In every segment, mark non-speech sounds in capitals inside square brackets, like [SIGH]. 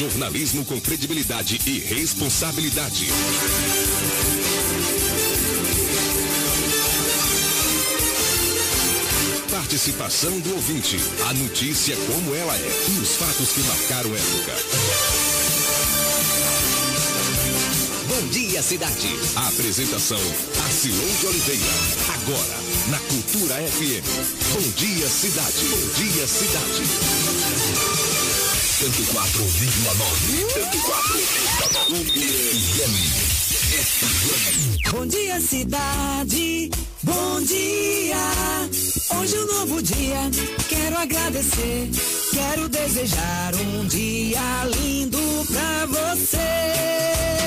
Jornalismo com credibilidade e responsabilidade. Participação do ouvinte. A notícia como ela é e os fatos que marcaram época. Bom dia, cidade. A apresentação, Arcilon de Oliveira. Agora, na Cultura FM. Bom dia, cidade. Bom dia, cidade. 104,9. Bom dia, cidade. Bom dia. Hoje é um novo dia. Quero agradecer. Quero desejar um dia lindo pra você.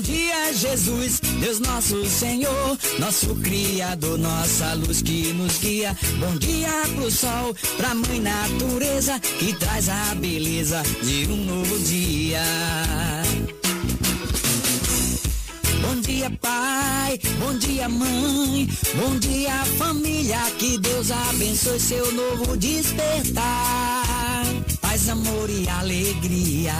Bom dia, Jesus, Deus nosso Senhor, nosso Criador, nossa luz que nos guia. Bom dia pro sol, pra mãe natureza que traz a beleza de um novo dia. Bom dia, pai. Bom dia, mãe. Bom dia, família. Que Deus abençoe seu novo despertar. Paz, amor e alegria.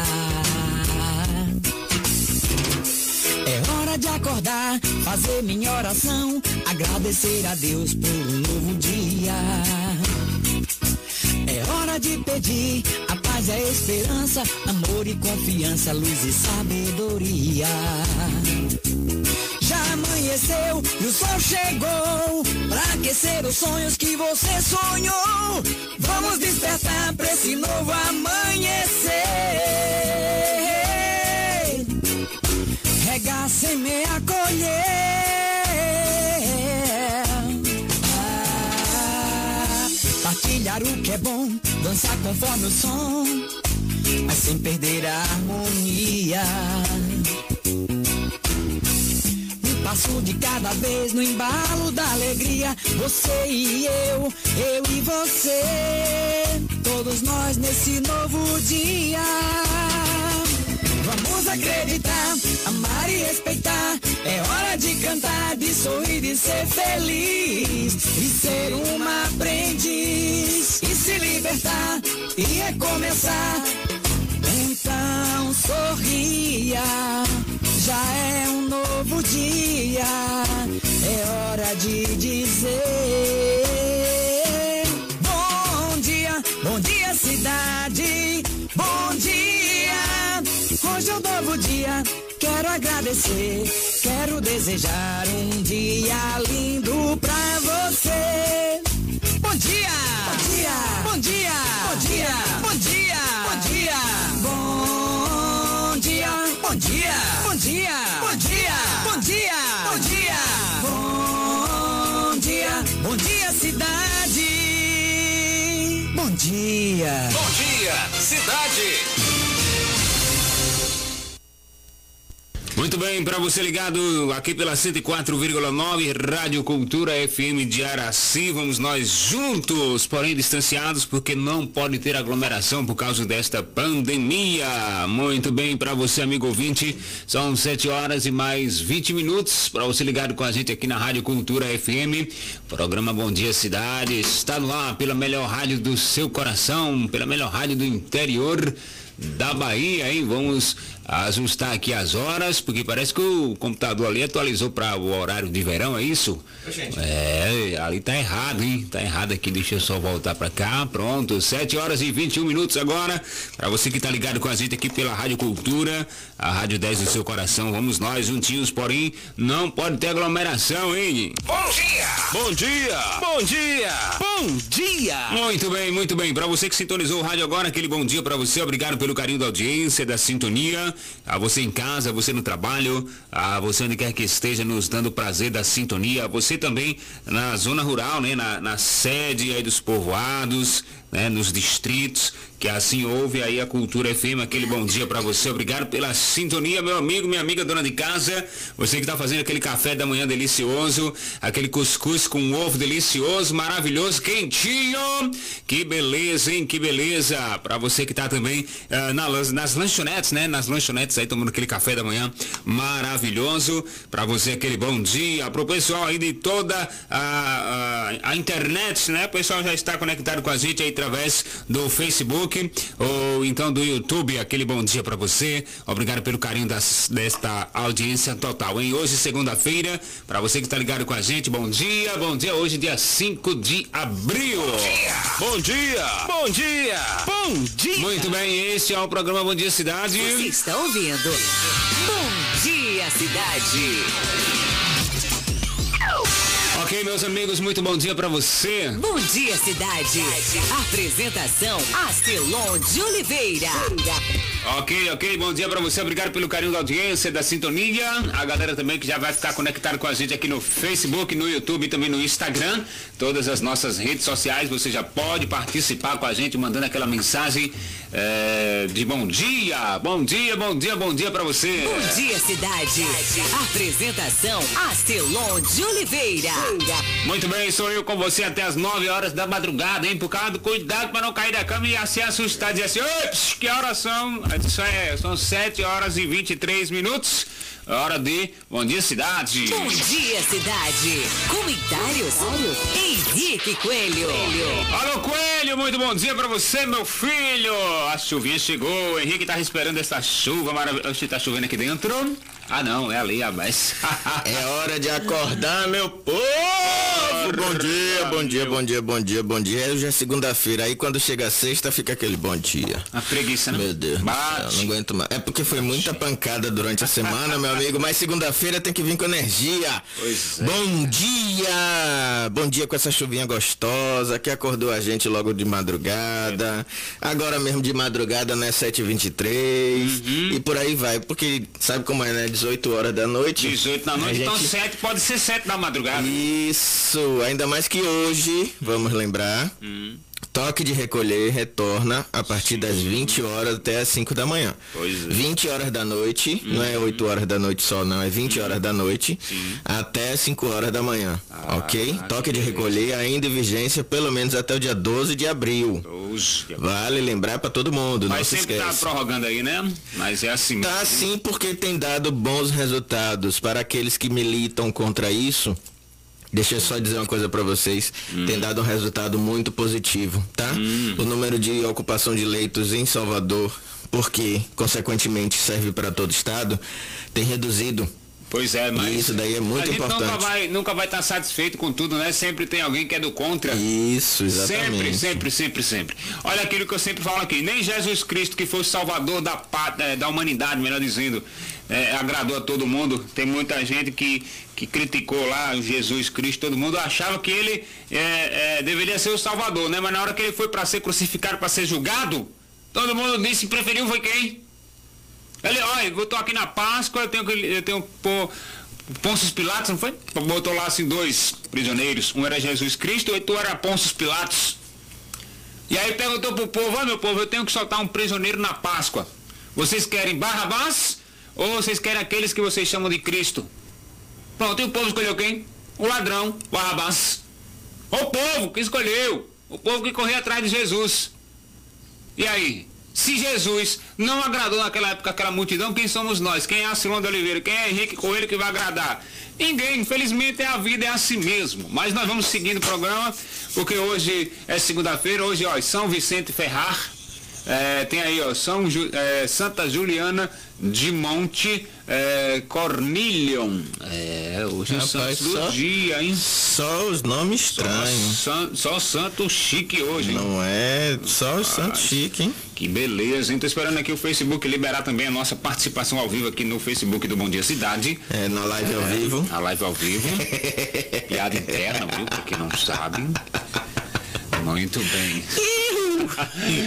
De acordar, fazer minha oração, agradecer a Deus por um novo dia. É hora de pedir a paz e a esperança, amor e confiança, luz e sabedoria. Já amanheceu e o sol chegou pra aquecer os sonhos que você sonhou. Vamos despertar pra esse novo amanhecer regar, semear, colher. Ah, partilhar o que é bom, dançar conforme o som, mas sem perder a harmonia. Um passo de cada vez no embalo da alegria, você e eu, eu e você, todos nós nesse novo dia. Vamos acreditar, amar e respeitar. É hora de cantar, de sorrir e ser feliz. E ser uma aprendiz. E se libertar e recomeçar. Então sorria, já é um novo dia. É hora de dizer: Bom dia, bom dia, cidade. Bom dia. Hoje é um novo dia, quero agradecer, quero desejar um dia lindo pra você. Bom dia! Bom dia! Bom dia! Bom dia! Bom dia! Bom dia! Bom dia! Bom dia! Bom dia! Bom dia! Bom dia! Bom dia! Bom dia! Bom dia, cidade! Bom dia! Bom dia, cidade. Muito bem, para você ligado aqui pela 104,9 Rádio Cultura FM de Araci, vamos nós juntos, porém distanciados, porque não pode ter aglomeração por causa desta pandemia. Muito bem, para você, amigo ouvinte, são 7 horas e mais 20 minutos para você ligado com a gente aqui na Rádio Cultura FM. Programa Bom Dia Cidade está no ar pela melhor rádio do seu coração, pela melhor rádio do interior da Bahia, hein? Vamos ajustar aqui as horas, porque parece que o computador ali atualizou para o horário de verão, é isso? É, ali tá errado, hein? Tá errado aqui, deixa eu só voltar para cá. Pronto, 7 horas e 21 minutos agora. Para você que tá ligado com a gente aqui pela Rádio Cultura, a Rádio 10 do seu coração. Vamos nós juntinhos, porém, não pode ter aglomeração, hein? Bom dia! Bom dia! Bom dia! Bom dia! Muito bem, muito bem. Para você que sintonizou o rádio agora, aquele bom dia para você. Obrigado pelo carinho da audiência, da sintonia a você em casa, a você no trabalho, a você onde quer que esteja nos dando prazer da sintonia, a você também na zona rural, né, na, na sede aí dos povoados, né, nos distritos, que assim ouve aí a Cultura FM, aquele bom dia para você. Obrigado pela sintonia, meu amigo, minha amiga dona de casa. Você que está fazendo aquele café da manhã delicioso, aquele cuscuz com ovo delicioso, maravilhoso, quentinho. Que beleza, hein? Que beleza. Para você que está também uh, na, nas lanchonetes, né? Nas lanchonetes aí tomando aquele café da manhã maravilhoso. Para você aquele bom dia. Pro pessoal aí de toda a, a a internet, né? O pessoal já está conectado com a gente aí através do Facebook ou então do YouTube. Aquele bom dia para você. Obrigado pelo carinho das, desta audiência total. Em hoje, segunda-feira, para você que está ligado com a gente, bom dia, bom dia. Hoje, dia 5 de abril. Bom dia! Bom dia! Bom dia! Muito bem, este é o programa Bom Dia Cidade. Você está ouvindo? Bom dia, cidade! Ok, meus amigos, muito bom dia para você. Bom dia, cidade! Apresentação, Astelon de Oliveira. Ok, ok, bom dia para você, obrigado pelo carinho da audiência, da sintonia. A galera também que já vai ficar conectado com a gente aqui no Facebook, no YouTube e também no Instagram. Todas as nossas redes sociais, você já pode participar com a gente, mandando aquela mensagem é, de bom dia, bom dia, bom dia, bom dia para você. Bom dia, cidade! Apresentação, Astelon de Oliveira. Muito bem, sou eu com você até as 9 horas da madrugada, hein? Por causa do cuidado para não cair da cama e assim assustar, dizer assim, ops, que horas são? Isso é, são 7 horas e 23 minutos. Hora de Bom Dia Cidade. Bom dia, cidade! Comentários? Henrique Coelho. Alô Coelho, muito bom dia pra você, meu filho. A chuvinha chegou, o Henrique tava esperando essa chuva maravilhosa. Tá chovendo aqui dentro? Ah não, é ali, rapaz. É [LAUGHS] hora de acordar, meu povo! Bom dia, bom dia, bom dia, bom dia, bom dia. Hoje é segunda-feira, aí quando chega a sexta fica aquele bom dia. A preguiça, né? Meu Deus, Bate. não aguento mais. É porque foi muita pancada durante a semana, meu amigo, mas segunda-feira tem que vir com energia. Pois é. Bom dia! Bom dia com essa chuvinha gostosa que acordou a gente logo de madrugada. Agora mesmo de madrugada, né? 7h23. Uhum. E por aí vai, porque sabe como é, né? 18 horas da noite. 18 da noite, então gente- 7 pode ser 7 da madrugada. Isso, ainda mais que hoje, vamos lembrar, Hum. Toque de recolher retorna a partir das 20 horas até as 5 da manhã. Pois é. Uhum. 20 horas da noite, não é 8 horas da noite só, não, é 20 horas da noite até 5 horas da manhã, Ah, ok? Toque de recolher ainda em vigência pelo menos até o dia 12 de abril. Vale lembrar para todo mundo, não Mas se sempre tá prorrogando aí, né? Mas é assim. Tá sim porque tem dado bons resultados para aqueles que militam contra isso. Deixa eu só dizer uma coisa para vocês, tem dado um resultado muito positivo, tá? O número de ocupação de leitos em Salvador, porque consequentemente serve para todo o estado, tem reduzido. Pois é, mas. Isso daí é muito a gente Nunca importante. vai, nunca vai estar satisfeito com tudo, né? Sempre tem alguém que é do contra. Isso, Sempre, exatamente. sempre, sempre, sempre. Olha aquilo que eu sempre falo aqui, nem Jesus Cristo, que foi o salvador da, pátria, da humanidade, melhor dizendo, é, agradou a todo mundo. Tem muita gente que, que criticou lá o Jesus Cristo, todo mundo achava que ele é, é, deveria ser o salvador, né? Mas na hora que ele foi para ser crucificado, para ser julgado, todo mundo disse, preferiu foi quem? Ele, olha, eu tô aqui na Páscoa, eu tenho que eu tenho que pôr Pôncio Pilatos, não foi? Botou lá assim dois prisioneiros, um era Jesus Cristo e outro era Pôncio Pilatos. E aí perguntou pro povo, ó meu povo, eu tenho que soltar um prisioneiro na Páscoa. Vocês querem Barrabás ou vocês querem aqueles que vocês chamam de Cristo? Pronto, e o povo escolheu quem? O ladrão, Barrabás. O povo que escolheu. O povo que correu atrás de Jesus. E aí? Se Jesus não agradou naquela época aquela multidão, quem somos nós? Quem é a Silão de Oliveira? Quem é Henrique Coelho que vai agradar? Ninguém, infelizmente a vida, é assim mesmo. Mas nós vamos seguindo o programa, porque hoje é segunda-feira, hoje, ó, São Vicente Ferrar. É, tem aí, ó, São Ju- é, Santa Juliana de Monte é, Cornilion. É, hoje é Rapaz, santo do só- dia, hein? Só os nomes Só, estranhos. san- só santo chique hoje, hein? Não é só os santos chique, hein? Que beleza, hein? Tô esperando aqui o Facebook liberar também a nossa participação ao vivo aqui no Facebook do Bom Dia Cidade. É, na live ao vivo. A live ao vivo. [LAUGHS] Piada interna, viu? Pra quem não sabe. Muito bem. [LAUGHS]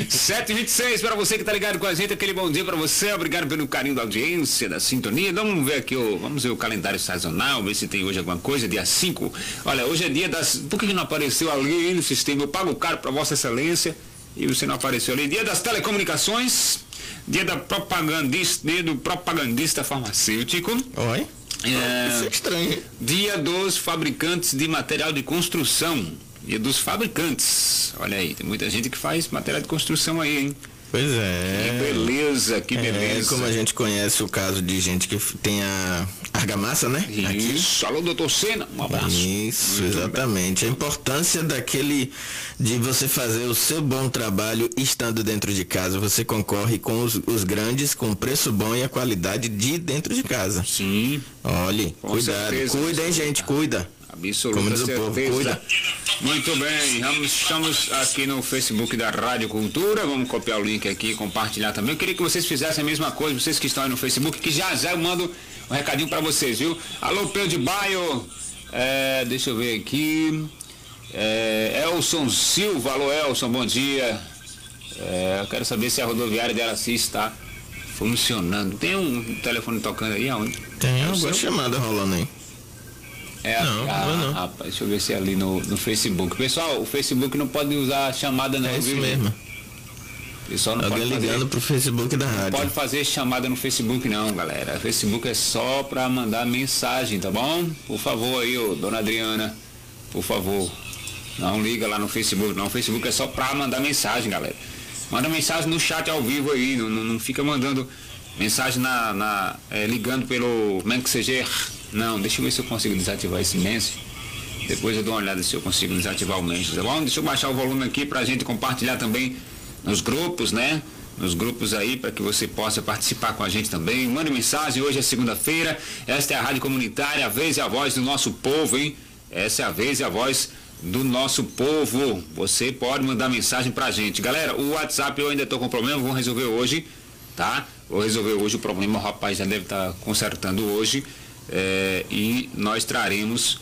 7h26 para você que tá ligado com a gente, aquele bom dia para você, obrigado pelo carinho da audiência, da sintonia. Vamos ver aqui, o, vamos ver o calendário sazonal, ver se tem hoje alguma coisa, dia 5. Olha, hoje é dia das. Por que não apareceu ali no sistema? Eu pago caro para Vossa Excelência e você não apareceu ali. Dia das telecomunicações, dia da propagandista, dia do propagandista farmacêutico. Oi? É, Isso é estranho. Dia dos fabricantes de material de construção. Dia dos fabricantes. Olha aí, tem muita gente que faz material de construção aí, hein? Pois Que é. beleza, que É, beleza. como a gente conhece o caso de gente que tem a argamassa, né? Aqui. Isso, alô, doutor Sena, um abraço. Isso, exatamente. A importância daquele de você fazer o seu bom trabalho estando dentro de casa. Você concorre com os, os grandes com preço bom e a qualidade de dentro de casa. Sim, Olhe, cuidado. certeza. Cuida, hein, gente, cuida. Absoluta certeza. Muito bem, vamos, estamos aqui no Facebook da Rádio Cultura, vamos copiar o link aqui e compartilhar também. Eu queria que vocês fizessem a mesma coisa, vocês que estão aí no Facebook, que já já eu mando um recadinho para vocês, viu? Alô, Pedro de Baio, é, deixa eu ver aqui, é, Elson Silva, alô Elson, bom dia. É, eu quero saber se a rodoviária de Araci está funcionando. Tem um telefone tocando aí aonde? Tem É alguma seu? chamada rolando aí. É, Não, a, não, não. rapaz, deixa eu ver se é ali no, no Facebook. Pessoal, o Facebook não pode usar chamada não, É isso viu? mesmo. Pessoal não Alguém pode fazer, ligando pro Facebook da rádio. pode fazer chamada no Facebook não, galera. O Facebook é só pra mandar mensagem, tá bom? Por favor aí, ô, dona Adriana, por favor. Não liga lá no Facebook, não. O Facebook é só pra mandar mensagem, galera. Manda mensagem no chat ao vivo aí, não, não, não fica mandando mensagem na, na é, ligando pelo Messenger. Não, deixa eu ver se eu consigo desativar esse Messenger. Depois eu dou uma olhada se eu consigo desativar o Messenger, tá bom? Deixa eu baixar o volume aqui pra gente compartilhar também nos grupos, né? Nos grupos aí, para que você possa participar com a gente também. Mande mensagem, hoje é segunda-feira. Esta é a Rádio Comunitária, a vez e a voz do nosso povo, hein? Essa é a vez e a voz do nosso povo. Você pode mandar mensagem pra gente. Galera, o WhatsApp eu ainda tô com problema, vou resolver hoje, tá? Vou resolver hoje o problema, o rapaz já deve estar consertando hoje. É, e nós traremos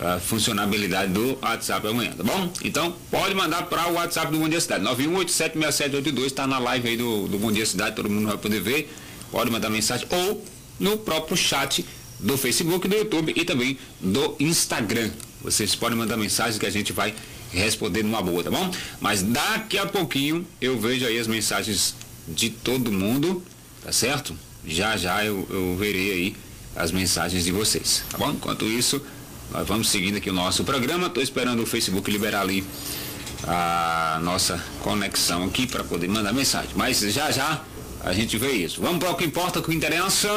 a funcionabilidade do WhatsApp amanhã, tá bom? Então, pode mandar para o WhatsApp do Bom Dia Cidade. 91876782 está na live aí do, do Bom Dia Cidade, todo mundo vai poder ver. Pode mandar mensagem ou no próprio chat do Facebook, do YouTube e também do Instagram. Vocês podem mandar mensagem que a gente vai responder numa boa, tá bom? Mas daqui a pouquinho eu vejo aí as mensagens de todo mundo, tá certo? Já já eu, eu verei aí as mensagens de vocês, tá bom? Enquanto isso, nós vamos seguindo aqui o nosso programa. Estou esperando o Facebook liberar ali a nossa conexão aqui para poder mandar mensagem. Mas já já a gente vê isso. Vamos para o que importa, o que interessa.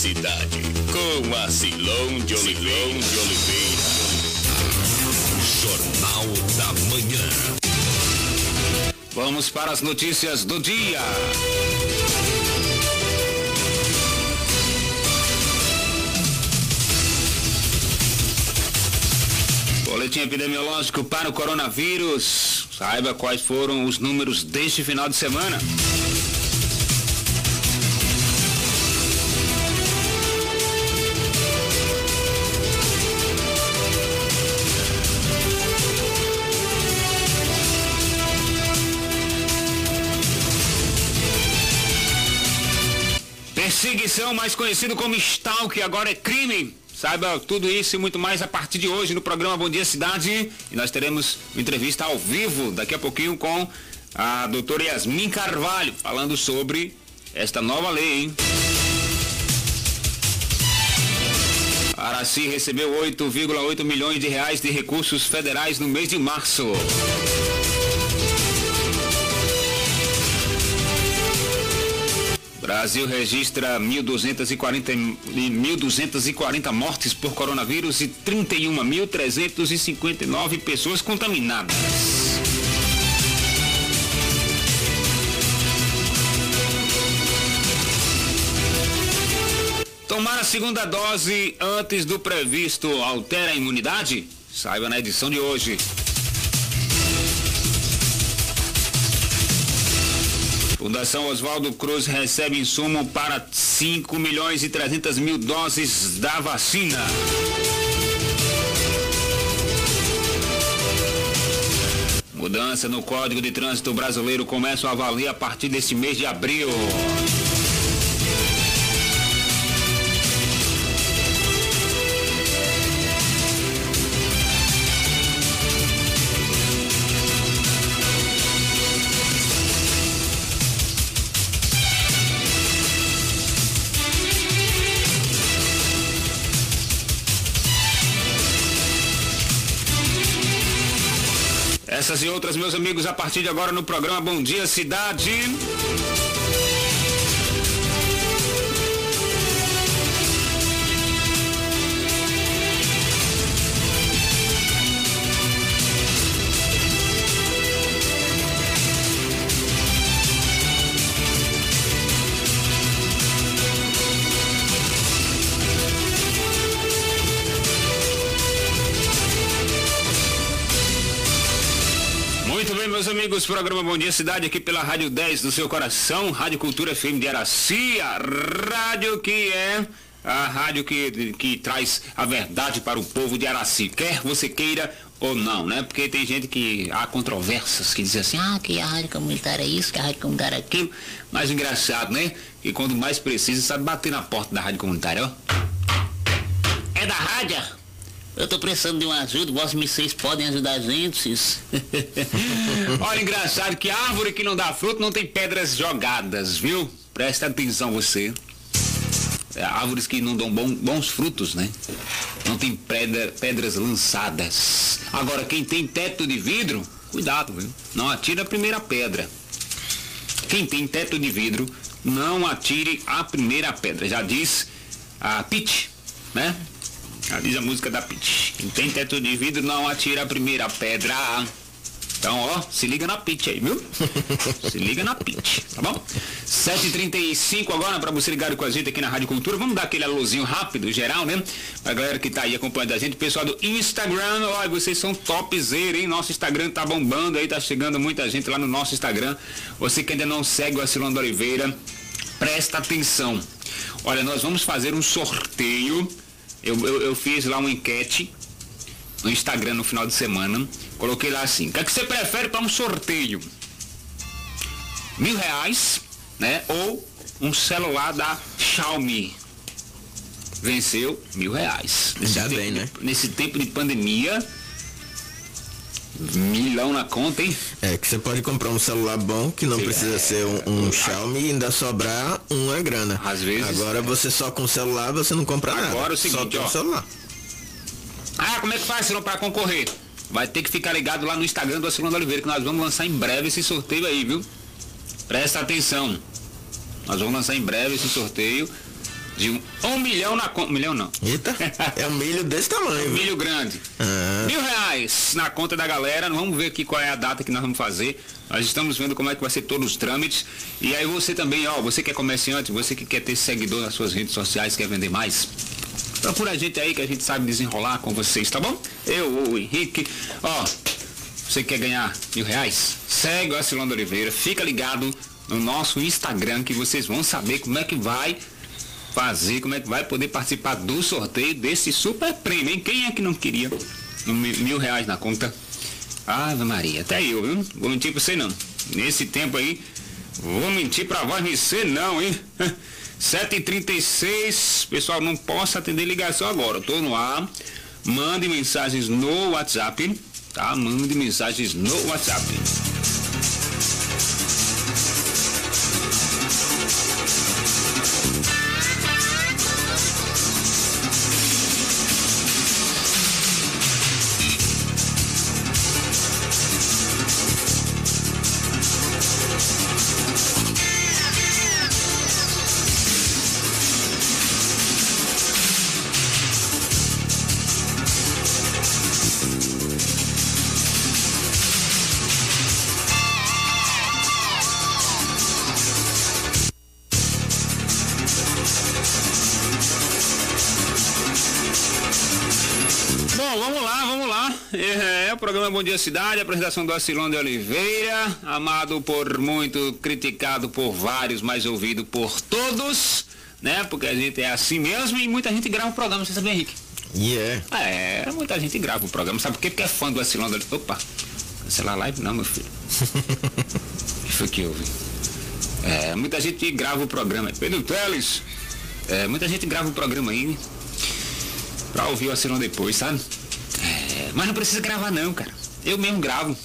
Cidade, com a Silon de Oliveira. de Oliveira. Jornal da Manhã. Vamos para as notícias do dia. Boletim epidemiológico para o coronavírus. Saiba quais foram os números deste final de semana. Perseguição, mais conhecido como stalk, agora é crime. Saiba tudo isso e muito mais a partir de hoje no programa Bom Dia Cidade. E nós teremos uma entrevista ao vivo daqui a pouquinho com a doutora Yasmin Carvalho, falando sobre esta nova lei, hein? Araci recebeu 8,8 milhões de reais de recursos federais no mês de março. Brasil registra 1.240, 1.240 mortes por coronavírus e 31.359 pessoas contaminadas. Tomar a segunda dose antes do previsto altera a imunidade? Saiba na edição de hoje. Fundação Oswaldo Cruz recebe insumo para 5 milhões e 300 mil doses da vacina. Mudança no Código de Trânsito Brasileiro começa a valer a partir desse mês de abril. Essas e outras, meus amigos, a partir de agora no programa Bom Dia Cidade. Meus amigos, programa Bom Dia Cidade aqui pela Rádio 10 do seu coração, Rádio Cultura FM de Araci, a rádio que é a rádio que, que traz a verdade para o povo de Araci, quer você queira ou não, né? Porque tem gente que há controvérsias que dizem assim, ah, que a rádio comunitária é isso, que a rádio comunitária é aquilo, mas engraçado, né? E quando mais precisa, sabe bater na porta da rádio comunitária, ó. É da rádio? Eu tô precisando de uma ajuda, vós vocês podem ajudar a gente. [LAUGHS] Olha, engraçado que árvore que não dá fruto não tem pedras jogadas, viu? Presta atenção você. É, árvores que não dão bom- bons frutos, né? Não tem pedra- pedras lançadas. Agora, quem tem teto de vidro, cuidado, viu? Não atira a primeira pedra. Quem tem teto de vidro, não atire a primeira pedra. Já diz a Pete, né? Diz a música da Pete. Quem tem teto de vidro, não atira a primeira pedra. Então, ó, se liga na Pete aí, viu? [LAUGHS] se liga na Pete, tá bom? 7h35 agora, pra você ligado com a gente aqui na Rádio Cultura. Vamos dar aquele alôzinho rápido, geral, né? Pra galera que tá aí acompanhando a gente. Pessoal do Instagram, olha, vocês são topzera, hein? Nosso Instagram tá bombando aí, tá chegando muita gente lá no nosso Instagram. Você que ainda não segue o Acilando Oliveira, presta atenção. Olha, nós vamos fazer um sorteio. Eu, eu, eu fiz lá uma enquete no Instagram no final de semana. Coloquei lá assim, o que, é que você prefere para um sorteio? Mil reais, né? Ou um celular da Xiaomi. Venceu mil reais. Ainda tempo bem, né? Nesse tempo de pandemia, milhão na conta, hein? É que você pode comprar um celular bom, que não Sim, precisa é. ser um, um Xiaomi e ainda sobrar uma grana. Às vezes- Agora você só com celular você não compra nada. Agora é o só seguinte, um ó. celular. Ah, como é que faz, Silão, para concorrer? Vai ter que ficar ligado lá no Instagram do Acilando Oliveira, que nós vamos lançar em breve esse sorteio aí, viu? Presta atenção. Nós vamos lançar em breve esse sorteio de um, um milhão na conta. Milhão não. Eita, é um milho desse tamanho. viu? Milho grande. Ah. Mil reais na conta da galera. Vamos ver aqui qual é a data que nós vamos fazer. Nós estamos vendo como é que vai ser todos os trâmites. E aí você também, ó, você que é comerciante, você que quer ter seguidor nas suas redes sociais, quer vender mais. Procura a gente aí que a gente sabe desenrolar com vocês, tá bom? Eu, o Henrique. Ó, você quer ganhar mil reais? Segue o Acilando Oliveira, fica ligado no nosso Instagram que vocês vão saber como é que vai fazer, como é que vai poder participar do sorteio desse super prêmio, hein? Quem é que não queria mi- mil reais na conta? Ave Maria, até eu, viu? Vou mentir pra você não. Nesse tempo aí, vou mentir pra voz você não, hein? [LAUGHS] 7h36, pessoal, não posso atender ligação agora. Eu tô no ar. Mande mensagens no WhatsApp, tá? Mande mensagens no WhatsApp. Programa Bom Dia Cidade, apresentação do Acilon de Oliveira, amado por muito, criticado por vários, mas ouvido por todos, né? Porque a gente é assim mesmo e muita gente grava o programa, você sabia, Henrique? Yeah. É, muita gente grava o programa, sabe por quê? Porque é fã do Acilon de Oliveira. Opa, cancelar a live não, meu filho. [LAUGHS] O que foi que houve? É, muita gente grava o programa. Pedro Teles, é, muita gente grava o programa aí, pra ouvir o Acilon depois, sabe? É, mas não precisa gravar não, cara. Eu mesmo gravo.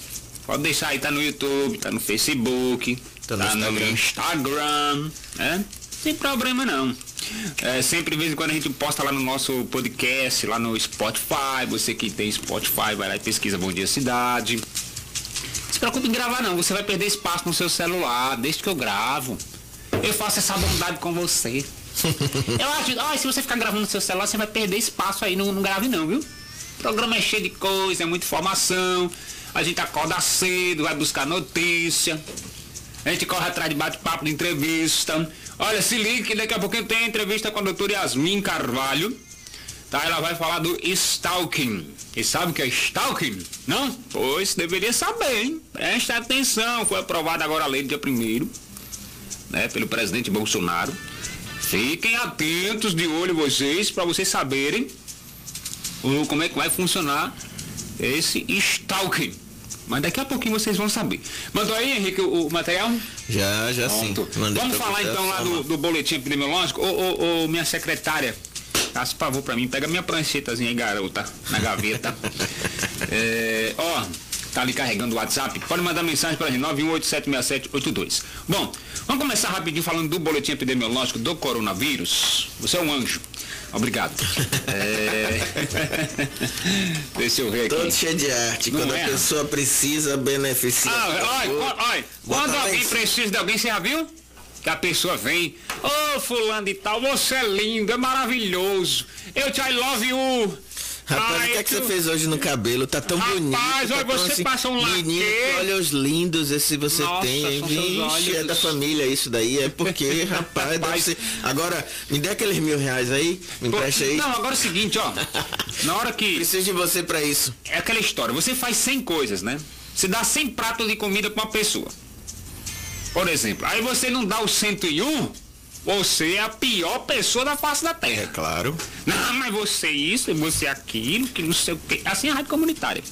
Pode deixar aí, tá no YouTube, tá no Facebook, Tá tá, no no Instagram. Instagram, né? Sem problema não. É, sempre de vez em quando a gente posta lá no nosso podcast, lá no Spotify. Você que tem Spotify, vai lá e pesquisa Bom Dia Cidade. Não se preocupe em gravar não, você vai perder espaço no seu celular, desde que eu gravo. Eu faço essa bondade com você. [LAUGHS] Eu acho, ó, se você ficar gravando no seu celular, você vai perder espaço aí, não, não grave não, viu? O programa é cheio de coisa, é muita informação. A gente acorda cedo, vai buscar notícia. A gente corre atrás de bate-papo de entrevista. Olha, se liga que daqui a pouquinho tem entrevista com a doutora Yasmin Carvalho. Tá? Ela vai falar do stalking. E sabe o que é stalking? Não? Pois deveria saber, hein? Preste atenção. Foi aprovada agora a lei do dia primeiro, né? Pelo presidente Bolsonaro. Fiquem atentos de olho vocês, para vocês saberem como é que vai funcionar esse stalking. Mas daqui a pouquinho vocês vão saber. Mandou aí, Henrique, o, o material? Já, já sim. Pronto. Mandei Vamos falar então lá do, do boletim epidemiológico. Ô, ô, ô, minha secretária, faça favor pra mim, pega minha pranchetazinha aí, garota, na gaveta. [LAUGHS] É, ó, tá ali carregando o WhatsApp. Pode mandar mensagem pra gente, 918-76782. Bom, vamos começar rapidinho falando do boletim epidemiológico do coronavírus. Você é um anjo. Obrigado. É... [LAUGHS] Deixa eu ver aqui. Todo cheio de arte. Não Quando é? a pessoa precisa, beneficia. Ah, olha, olha, quando alguém em- precisa de alguém, você já viu? Que a pessoa vem, ô fulano de tal, você é lindo, é maravilhoso. Eu te I love you. Rapaz, Ai, o que é que tu- você fez hoje no cabelo? Tá tão Rapaz, bonito. tá olha, tão você passa um Menino, laque. olha os lindos esse você Nossa, tem. hein? Vixe, olhos. é da família isso daí. É porque, [LAUGHS] rapaz, Rapaz. ser... Agora, me dê aqueles mil reais aí. Me Pô, empresta aí. Não, agora é o seguinte, ó. Na hora que. Preciso de você pra isso. É aquela história, você faz 100 coisas, né? Você dá 100 pratos de comida pra uma pessoa. Por exemplo, aí você não dá o 101, você é a pior pessoa da face da terra. Claro. Não, mas você isso, e você aquilo, que não sei o quê. Assim é a rádio comunitária.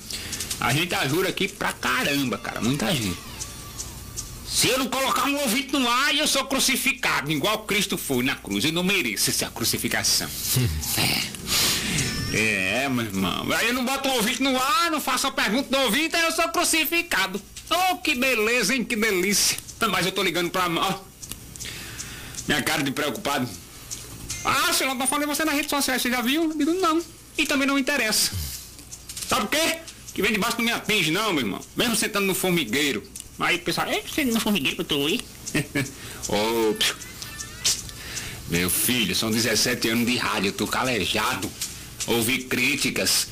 A gente ajuda aqui pra caramba, cara, muita gente. Se eu não colocar um ouvinte no ar, eu sou crucificado, igual Cristo foi na cruz. Eu não mereço essa crucificação. [LAUGHS] é. É, meu irmão. Aí eu não boto um ouvinte no ar, não faço a pergunta do ouvinte, aí eu sou crucificado. Oh, que beleza, hein? Que delícia. Mas eu tô ligando pra. Minha cara de preocupado. Ah, senhor, não falei você nas redes sociais, você já viu? Digo, não. E também não interessa. Sabe o quê? Que vem debaixo não me atinge, não, meu irmão. Mesmo sentando no formigueiro. Aí o pessoal, é, você no formigueiro que eu tô aí? [LAUGHS] Ô, meu filho, são 17 anos de rádio, eu tô calejado. Ouvi críticas.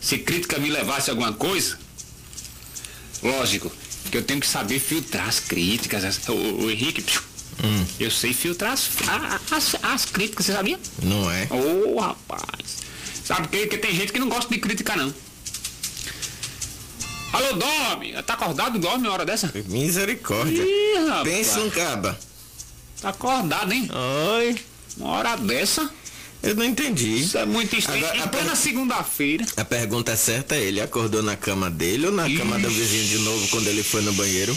Se crítica me levasse a alguma coisa, lógico, que eu tenho que saber filtrar as críticas. As, o, o Henrique, psiu, eu sei filtrar as, as, as críticas, você sabia? Não é? Ô, rapaz. Sabe que, tem gente que não gosta de criticar, não. Alô, dorme. Tá acordado? Dorme uma hora dessa? Misericórdia. Ih, rapaz. Pensa um caba. Tá acordado, hein? Oi. Uma hora dessa? Eu não entendi. Isso é muito estranho. Agora, Em plena per- segunda-feira. A pergunta certa é, ele acordou na cama dele ou na cama do vizinho de novo quando ele foi no banheiro?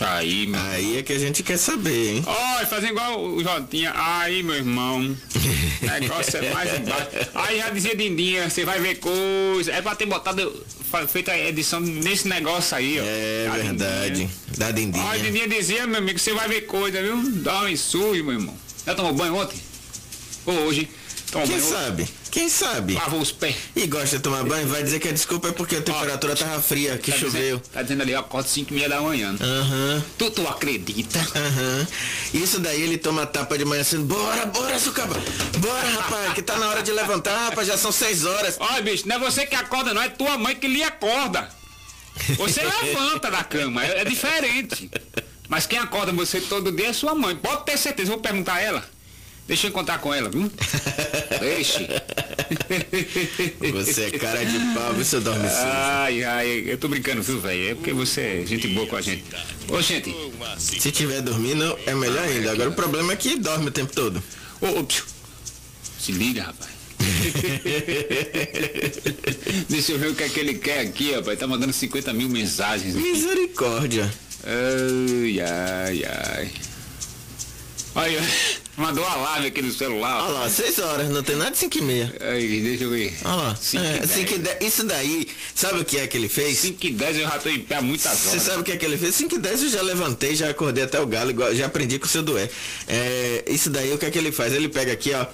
Aí, meu. Aí é que a gente quer saber, hein? Olha, fazendo igual o Jotinha. Aí, meu irmão. O [LAUGHS] negócio é mais embaixo. Aí já dizia Dindinha, você vai ver coisa. É pra ter botado, feito a edição nesse negócio aí, ó. É Da verdade. Dindinha. Da Dindinha. Olha, Dindinha dizia, meu amigo, você vai ver coisa, viu? Dorme sujo, meu irmão. Já tomou banho ontem? Ou hoje? Tomou Quem sabe? Quem sabe? Lavou os pés. E gosta de tomar banho, vai dizer que a desculpa é porque a temperatura tava fria, que Tá choveu. Dizendo, tá dizendo ali, ó, acorda 5 e meia da manhã. Aham, Tu, tu acredita? aham. Isso daí ele toma tapa de manhã assim, bora, bora, Sucaba. Bora, rapaz, que tá na hora de levantar, rapaz, já são seis horas. Olha, bicho, não é você que acorda, não, é tua mãe que lhe acorda. Você [LAUGHS] levanta da cama, é, é diferente. Mas quem acorda você todo dia é sua mãe. Pode ter certeza, vou perguntar a ela. Deixa eu encontrar com ela, viu? [LAUGHS] Deixe. Você é cara de pau, você dorme sujo. Ai, ai, eu tô brincando, viu, velho? É porque você é gente boa com a gente. Ô, gente. Se tiver dormindo, é melhor ainda. Agora o problema é que dorme o tempo todo. ô, ô, psiu. se liga, rapaz. [LAUGHS] Deixa eu ver o que é que ele quer aqui, rapaz. Tá mandando 50 mil mensagens. Misericórdia. Ai, ai, ai. Olha, mandou um alarme aqui no celular. Olha lá, seis horas, não tem nada de cinco e meia. Ai, deixa eu ver. Olha lá. Cinco É, e dez. cinco e dez. Isso daí, sabe o que é que ele fez? 5 e 10 eu já tô em pé há muitas Você horas. sabe o que é que ele fez? 5 e 10 eu já levantei, já acordei até o galo, igual- já aprendi com o seu dué. É, isso daí, o que é que ele faz? Ele pega aqui, ó,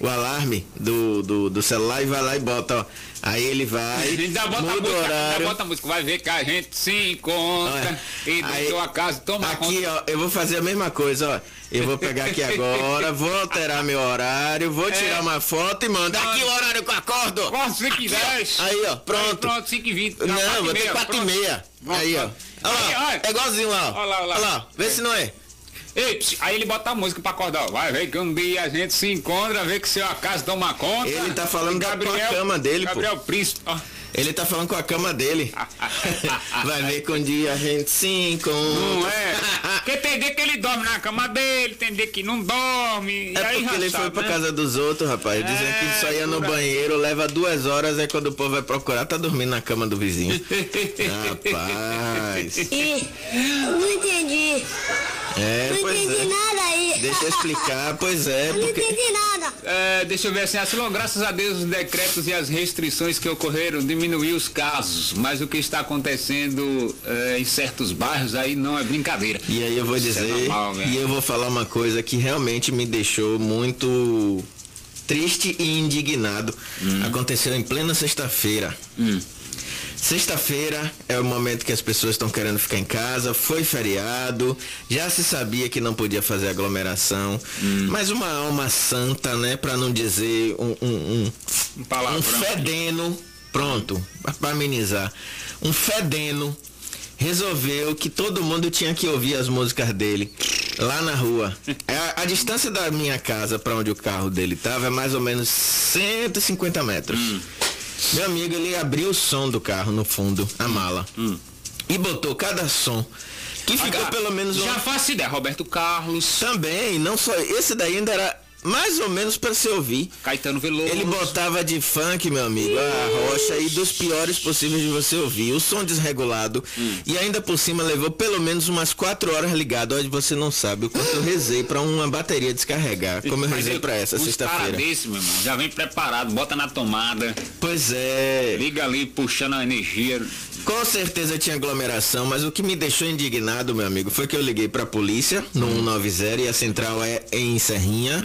o alarme do, do, do celular e vai lá e bota, ó. Aí ele vai, Ainda bota, muda o música, ainda horário. bota a música, vai ver que a gente se encontra Olha, e aí- sua casa toma Aqui, conta. ó, eu vou fazer a mesma coisa, ó. Eu vou pegar aqui agora, [LAUGHS] vou alterar meu horário, vou tirar É. uma foto e manda. Aqui o horário que eu acordo! Corta 5 e 10. Aí, ó, pronto. Pronto, 5 e 20. Não, vou ter 4 e meia. Pronto. Aí, ó. Olha Aí, lá, é igualzinho lá, ó. Olha lá, olha lá. Vê se não é. Ei, psi, aí ele bota a música pra acordar. ó. Vai ver que um dia a gente se encontra, vê que seu acaso toma conta. Ele tá falando E da cama dele, pô. Gabriel Príncipe. ó. Ele tá falando com a cama dele. [LAUGHS] Vai ver que um dia a gente se encontra. Não é? Porque tem dia que ele dorme na cama dele, tem dia que não dorme. e É aí porque ele sabe, foi pra né? casa dos outros, rapaz. Dizendo que É, só ia no aí. banheiro, leva duas horas, aí quando o povo vai procurar, tá dormindo na cama do vizinho. [LAUGHS] Rapaz. Ih, não entendi. É, Não pois entendi é. nada aí. Deixa eu explicar, pois é, Não porque. entendi nada. É, deixa eu ver assim, Assilon, graças a Deus os decretos e as restrições que ocorreram diminuiu os casos, mas o que está acontecendo é, em certos bairros aí não é brincadeira. E aí eu vou é dizer, normal, velho. e eu vou falar uma coisa que realmente me deixou muito triste e indignado. Hum. Aconteceu em plena sexta-feira. Sexta-feira é o momento que as pessoas estão querendo ficar em casa, foi feriado, já se sabia que não podia fazer aglomeração, Hum. mas uma alma santa, né, para não dizer um, um, um, Um um fedeno, pronto, para amenizar, um fedeno resolveu que todo mundo tinha que ouvir as músicas dele lá na rua. É A, a distância da minha casa para onde o carro dele tava é mais ou menos 150 metros. Meu amigo, ele abriu o som do carro no fundo, a mala, e botou cada som que ficou Agora, pelo menos Já uma... faço ideia, Roberto Carlos, Também, não só esse daí ainda era mais ou menos para se ouvir. Caetano Veloso. Ele botava de funk, meu amigo, a rocha e dos piores possíveis de você ouvir. O som desregulado. E ainda por cima levou pelo menos umas quatro horas ligado. Olha, você não sabe o quanto eu rezei pra uma bateria descarregar. Como eu rezei pra essa sexta-feira. desse, meu irmão, já vem preparado, bota na tomada, Pois é. liga ali puxando a energia. Com certeza tinha aglomeração, mas o que me deixou indignado, meu amigo, foi que eu liguei pra polícia no 190 e a central é em Serrinha.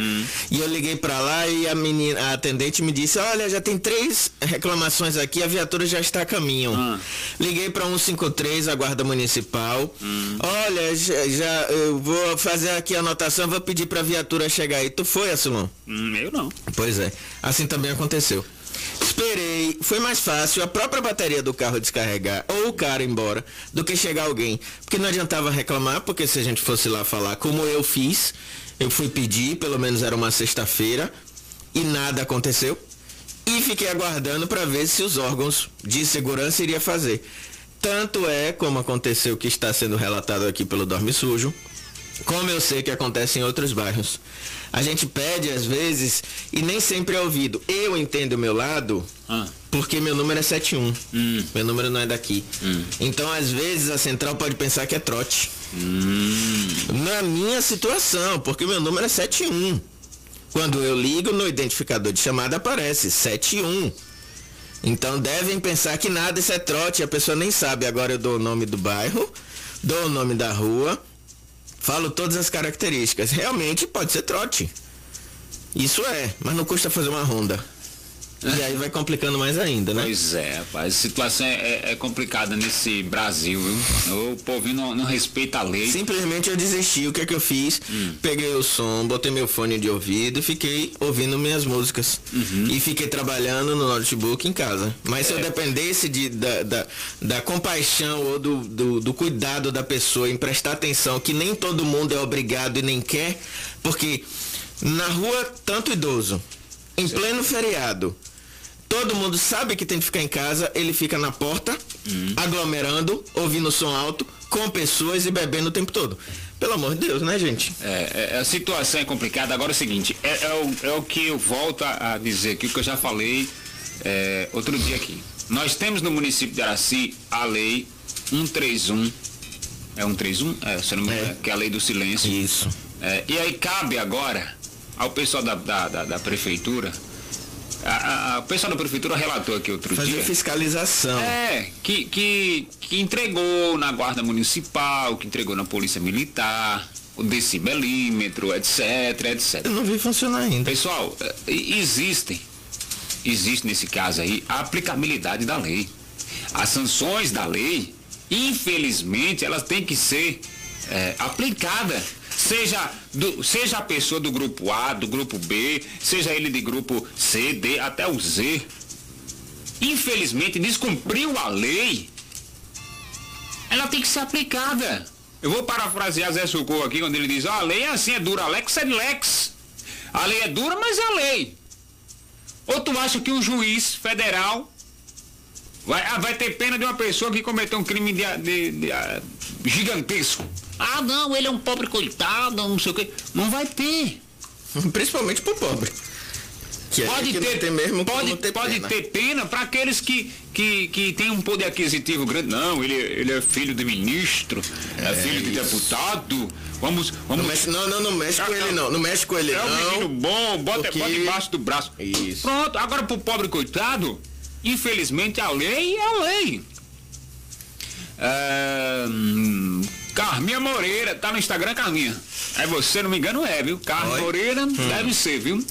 E eu liguei pra lá e a menina, a atendente me disse: "Olha, já tem três reclamações aqui, a viatura já está a caminho". Ah. Liguei pra 153, a guarda municipal. Olha, já, já eu vou fazer aqui a anotação, vou pedir pra viatura chegar aí. Tu foi, Assilon? Hum, eu não. Pois é, assim também aconteceu. Esperei, foi mais fácil a própria bateria do carro descarregar ou o cara ir embora do que chegar alguém. Porque não adiantava reclamar, porque se a gente fosse lá falar como eu fiz, eu fui pedir, pelo menos era uma sexta-feira, e nada aconteceu. E fiquei aguardando para ver se os órgãos de segurança iriam fazer. Tanto é, como aconteceu que está sendo relatado aqui pelo Dorme Sujo, como eu sei que acontece em outros bairros. A gente pede às vezes e nem sempre é ouvido. Eu entendo o meu lado Ah. porque meu número é 71. Hum. Meu número não é daqui. Então às vezes a central pode pensar que é trote. Hum. Na minha situação, porque meu número é 71. Quando eu ligo no identificador de chamada aparece 71. Então devem pensar que nada isso é trote, a pessoa nem sabe. Agora eu dou o nome do bairro, dou o nome da rua, falo todas as características. Realmente pode ser trote. Isso é, mas não custa fazer uma ronda. E aí vai complicando mais ainda, né? Pois é, rapaz, a situação é, é- é complicada nesse Brasil, viu? O povo não, não respeita a lei. Simplesmente eu desisti. O que é que eu fiz? Peguei o som, botei meu fone de ouvido e fiquei ouvindo minhas músicas. E fiquei trabalhando no notebook em casa. Mas se eu dependesse de, da, da, da compaixão ou do, do, do cuidado da pessoa em prestar atenção, que nem todo mundo é obrigado e nem quer, porque na rua, tanto idoso, em pleno feriado, todo mundo sabe que tem que ficar em casa, ele fica na porta, aglomerando, ouvindo som alto, com pessoas e bebendo o tempo todo. Pelo amor de Deus, né, gente? É, é, a situação é complicada. Agora é o seguinte, é, é o, é o que eu volto a dizer aqui, o que eu já falei é, outro dia aqui. Nós temos no município de Araci a lei 131. É 131? É, se não me engano, É. que é a lei do silêncio. Isso. É, e aí cabe agora ao pessoal da, da, da- da prefeitura. A, a- o pessoal da prefeitura relatou aqui outro Fazer dia. fiscalização. É, que, que, que entregou na guarda municipal, que entregou na polícia militar, o decibelímetro, etc, etc. Eu não vi funcionar ainda. Pessoal, eh, existem, existe nesse caso aí a aplicabilidade da lei. As sanções da lei, infelizmente, elas têm que ser eh, aplicadas. Seja, do- seja a pessoa do grupo A, do grupo B, seja ele de grupo C, D, até o Z. Infelizmente, descumpriu a lei, ela tem que ser aplicada. Eu vou parafrasear Zé Socorro aqui, quando ele diz, "Ó, a lei é assim, é dura, lex é lex. A lei é dura, mas é a lei. Ou tu acha que um juiz federal vai, ah, vai ter pena de uma pessoa que cometeu um crime de, de- de, ah, gigantesco? Ah, não, ele é um pobre coitado, não sei o quê. Não vai ter. [LAUGHS] Principalmente pro pobre. Que é Pode que ter, não tem mesmo pode, ter pode pena. ter pena para aqueles que, que, que têm um poder aquisitivo grande. Não, ele, ele é filho de ministro, é, filho de deputado. Vamos, Não, vamos. mexe, não, não, não mexe com Ah, ele não. não. Não mexe com ele É um menino não. bom, bota, porque- bota embaixo do braço. Isso. Pronto, agora pro pobre coitado, infelizmente a lei é a lei. É, Carminha Moreira, tá no Instagram, Carminha. É você, não me engano, é, viu? Carmen Oi. Hum. Moreira, deve ser, viu?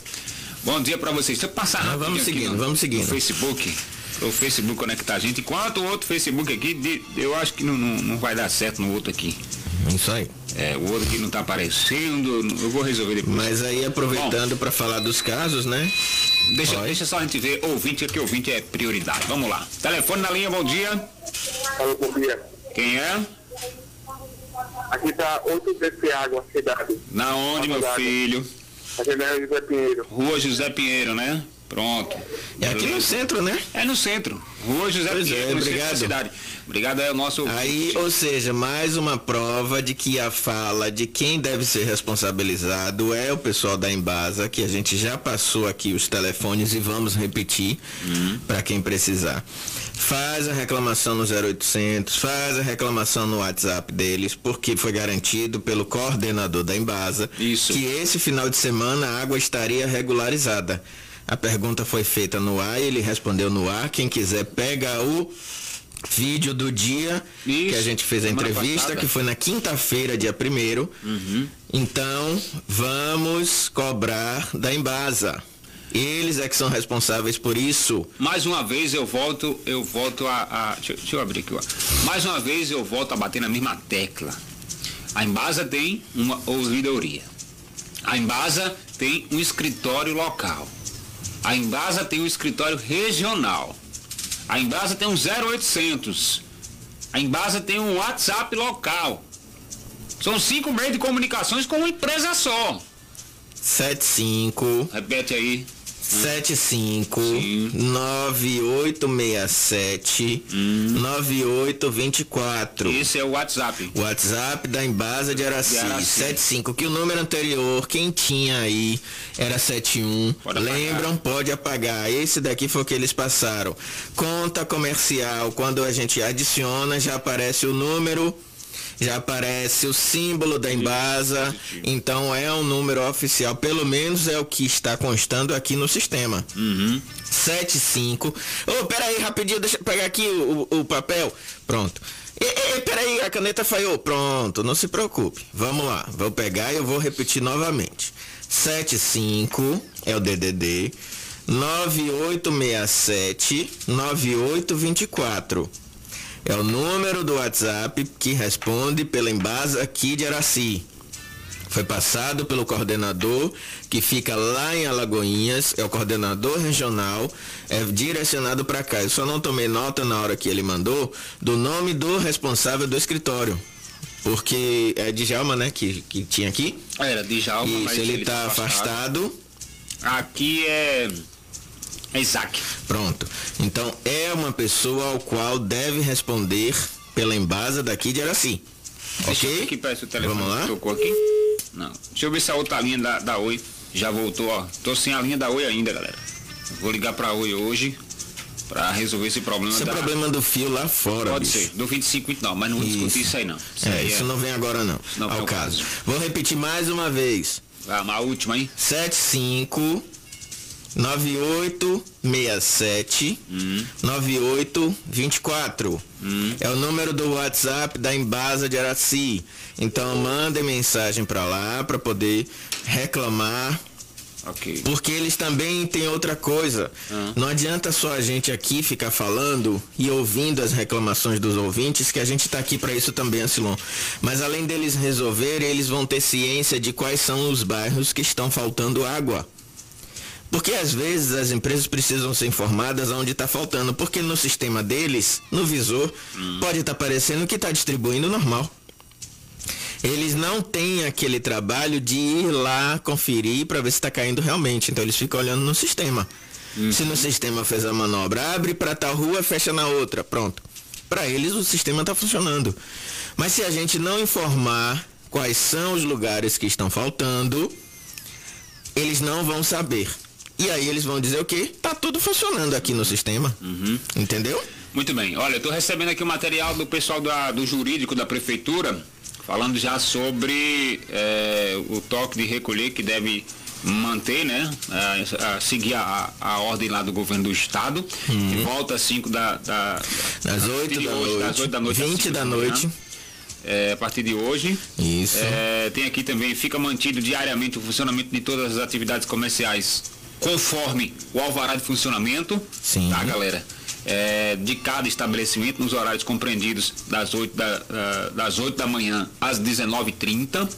Bom dia pra vocês. Deixa eu passar Mas rapidinho vamos aqui seguindo, no- vamos seguindo. No Facebook. O Facebook conectar a gente. Enquanto o outro Facebook aqui, eu acho que não, não, não vai dar certo no outro aqui. Isso aí. É, o outro aqui não tá aparecendo. Eu vou resolver depois. Mas aí aproveitando para falar dos casos, né? Deixa, Oi. deixa só a gente ver, ouvinte, que ouvinte é prioridade. Vamos lá. Telefone na linha, bom dia. Alô, bom dia. Quem é? Aqui tá 8 DC Água, cidade. Na onde, meu filho? Aqui é José Pinheiro. Rua José Pinheiro, né? Pronto. É aqui no centro, né? É no centro. Rua José Pois é, Pinheiro, centro obrigado. da cidade. Obrigado é o nosso Aí, ou seja, mais uma prova de que a fala de quem deve ser responsabilizado é o pessoal da Embasa, que a gente já passou aqui os telefones e vamos repetir para quem precisar. Faz a reclamação no 0800, faz a reclamação no WhatsApp deles, porque foi garantido pelo coordenador da Embasa Isso. que esse final de semana a água estaria regularizada. A pergunta foi feita no ar, ele respondeu no ar. Quem quiser pega o vídeo do dia que Isso, a gente fez a entrevista, passada. que foi na quinta-feira, dia 1 Uhum. Então, vamos cobrar da Embasa. Eles é que são responsáveis por isso. Mais uma vez eu volto, eu volto a. a- deixa, deixa eu abrir aqui, ó. Mais uma vez eu volto a bater na mesma tecla. A Embasa tem uma ouvidoria. A Embasa tem um escritório local. A Embasa tem um escritório regional. A Embasa tem um 0800. A Embasa tem um WhatsApp local. São cinco meios de comunicações com uma empresa só. 75 Repete aí. 75 9867 9824. Esse é o WhatsApp. WhatsApp da Embasa de Araci, De Araci. 75, que o número anterior, quem tinha aí era 71. Pode apagar. Lembram? Pode apagar. Esse daqui foi o que eles passaram. Conta comercial, quando a gente adiciona, já aparece o número. Já aparece o símbolo da Embasa, então é um número oficial, pelo menos é o que está constando aqui no sistema. Uhum. 75. Ô, peraí, rapidinho, deixa eu pegar aqui o, o- o papel. Pronto. E, e, peraí, a caneta falhou. Pronto, não se preocupe. Vamos lá, vou pegar e eu vou repetir novamente. 75 é o DDD 9867 9824. É o número do WhatsApp que responde pela Embasa aqui de Araci. Foi passado pelo coordenador que fica lá em Alagoinhas, é o coordenador regional, é direcionado para cá. Eu só não tomei nota na hora que ele mandou do nome do responsável do escritório. Porque é Djalma, né, que, que tinha aqui. Era Djalma, Isso, mas ele tá afastado. Aqui é Isaac. Pronto. Então é uma pessoa ao qual deve responder pela Embasa daqui de Araci. Deixa Ok? aqui parece o telefone Vamos lá? tocou aqui. Não. Deixa eu ver se a outra linha da, da Oi já voltou, ó. Tô sem a linha da Oi ainda, galera. Vou ligar pra Oi hoje pra resolver esse problema Esse é da... problema do fio lá fora, Pode bicho. ser, do 25 não, mas não vou discutir isso aí não. Isso É, aí isso não vem agora não. Não ao caso. caso. Vou repetir mais uma vez. Ah, mas a última, hein? 75 9867 Hum. 9824. É o número do WhatsApp da Embasa de Araci. Então mandem mensagem para lá para poder reclamar Ok. porque eles também têm outra coisa. Ah. Não adianta só a gente aqui ficar falando e ouvindo as reclamações dos ouvintes, que a gente está aqui para isso também, Asilon. Mas além deles resolverem, eles vão ter ciência de quais são os bairros que estão faltando água. Porque às vezes as empresas precisam ser informadas aonde está faltando, porque no sistema deles, no visor, pode estar parecendo que está distribuindo normal. Eles não têm aquele trabalho de ir lá conferir para ver se está caindo realmente. Então eles ficam olhando no sistema. Se no sistema fez a manobra, abre para tal rua, fecha na outra, pronto. Para eles o sistema está funcionando. Mas se a gente não informar quais são os lugares que estão faltando, eles não vão saber. E aí eles vão dizer o quê? Tá tudo funcionando aqui no sistema. Entendeu? Muito bem. Olha, eu estou recebendo aqui o material do pessoal da- do jurídico da prefeitura, falando já sobre eh, o toque de recolher que deve manter, né? a- a seguir a, a ordem lá do governo do estado. Que volta às 5 da, da, Das a 8 partir de da hoje, noite. das 8 da noite às 20 5 da noite. É, a partir de hoje. Isso. É, tem aqui também, fica mantido diariamente o funcionamento de todas as atividades comerciais conforme o alvará de funcionamento. Sim. Tá, galera? É, de cada estabelecimento nos horários compreendidos das 8 da, ah, das 8 da manhã às 19h30.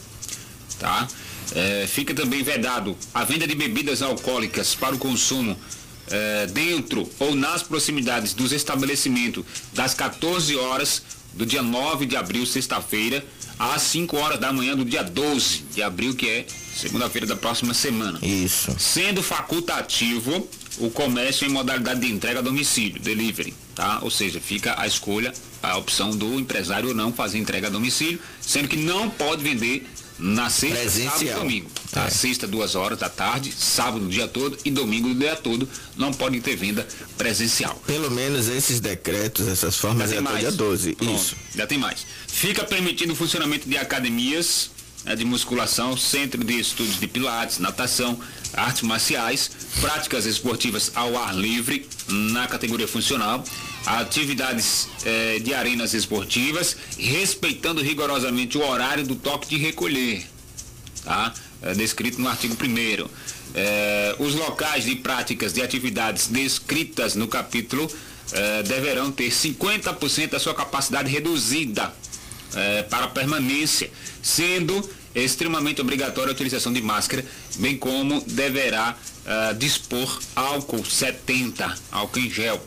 Tá? É, fica também vedado a venda de bebidas alcoólicas para o consumo é, dentro ou nas proximidades dos estabelecimentos das 14 horas do dia 9 de abril, sexta-feira, às 5 horas da manhã do dia 12 de abril, que é segunda-feira da próxima semana. Isso. Sendo facultativo o comércio em modalidade de entrega a domicílio, delivery, tá? Ou seja, fica a escolha, a opção do empresário ou não fazer entrega a domicílio, sendo que não pode vender na sexta, sábado e Presencial. domingo. Tá? É. Sexta, duas horas da tarde, sábado o dia todo e domingo o dia todo, não pode ter venda presencial. Pelo menos esses decretos, essas formas é até dia 12. Pronto, Isso. Já tem mais. Fica permitido o funcionamento de academias né, de musculação, centro de estudos de pilates, natação, artes marciais, práticas esportivas ao ar livre na categoria funcional, atividades eh, de arenas esportivas, respeitando rigorosamente o horário do toque de recolher tá? É descrito no artigo 1 os locais de práticas de atividades descritas no capítulo eh, deverão ter 50% da sua capacidade reduzida para permanência, sendo extremamente obrigatória a utilização de máscara, bem como deverá eh, dispor álcool 70, álcool em gel.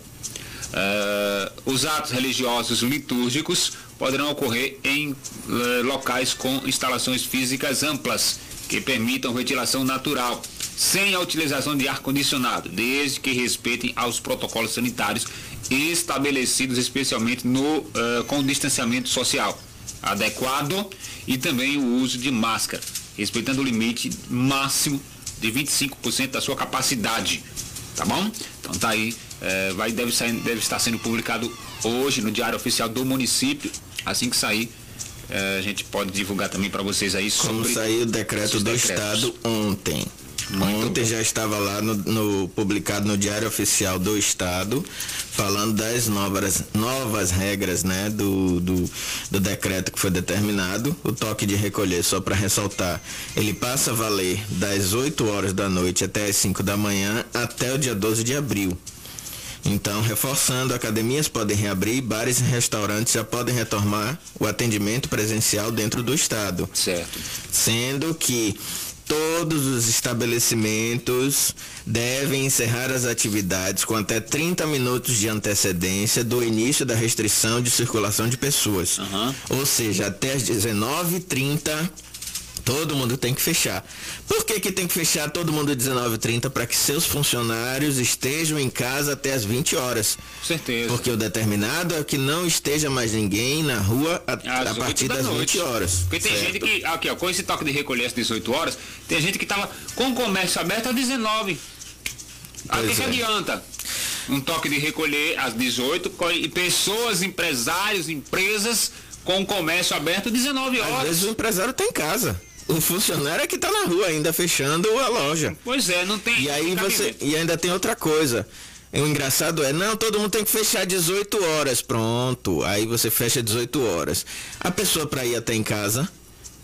Eh, os atos religiosos litúrgicos poderão ocorrer em eh, locais com instalações físicas amplas que permitam ventilação natural, sem a utilização de ar-condicionado, desde que respeitem aos protocolos sanitários estabelecidos especialmente no, uh, com o distanciamento social adequado e também o uso de máscara, respeitando o limite máximo de 25% da sua capacidade. Tá bom? Então tá aí, é, vai, deve, sair, deve estar sendo publicado hoje no Diário Oficial do município. Assim que sair, é, a gente pode divulgar também para vocês aí sobre. Como saiu o decreto do decretos. Estado ontem. Ontem já estava lá no, no, publicado no Diário Oficial do Estado, falando das novas, novas regras né, do, do, do decreto que foi determinado. O toque de recolher, só para ressaltar, ele passa a valer das 8 horas da noite até as 5 da manhã até o dia 12 de abril. Então, reforçando, academias podem reabrir, bares e restaurantes já podem retomar o atendimento presencial dentro do estado. Certo. Sendo que todos os estabelecimentos devem encerrar as atividades com até 30 minutos de antecedência do início da restrição de circulação de pessoas. Uhum. Ou seja, até as 19h30 Todo mundo tem que fechar. Por que, que tem que fechar todo mundo 19h30? Para que seus funcionários estejam em casa até as 20 horas. Certeza. Porque o determinado é que não esteja mais ninguém na rua a, a partir da das noite. 20 horas. Porque tem certo? gente que, aqui ó, com esse toque de recolher às 18 horas, tem gente que estava com o comércio aberto às 19. A que, é. que adianta? Um toque de recolher às 18 e pessoas, empresários, empresas com o comércio aberto às 19 horas. Às vezes o empresário tem casa o funcionário é que está na rua ainda fechando a loja. Pois é, não tem. E aí você e ainda tem outra coisa. O engraçado é, não, todo mundo tem que fechar 18 horas, pronto. Aí você fecha 18 horas. A pessoa para ir até em casa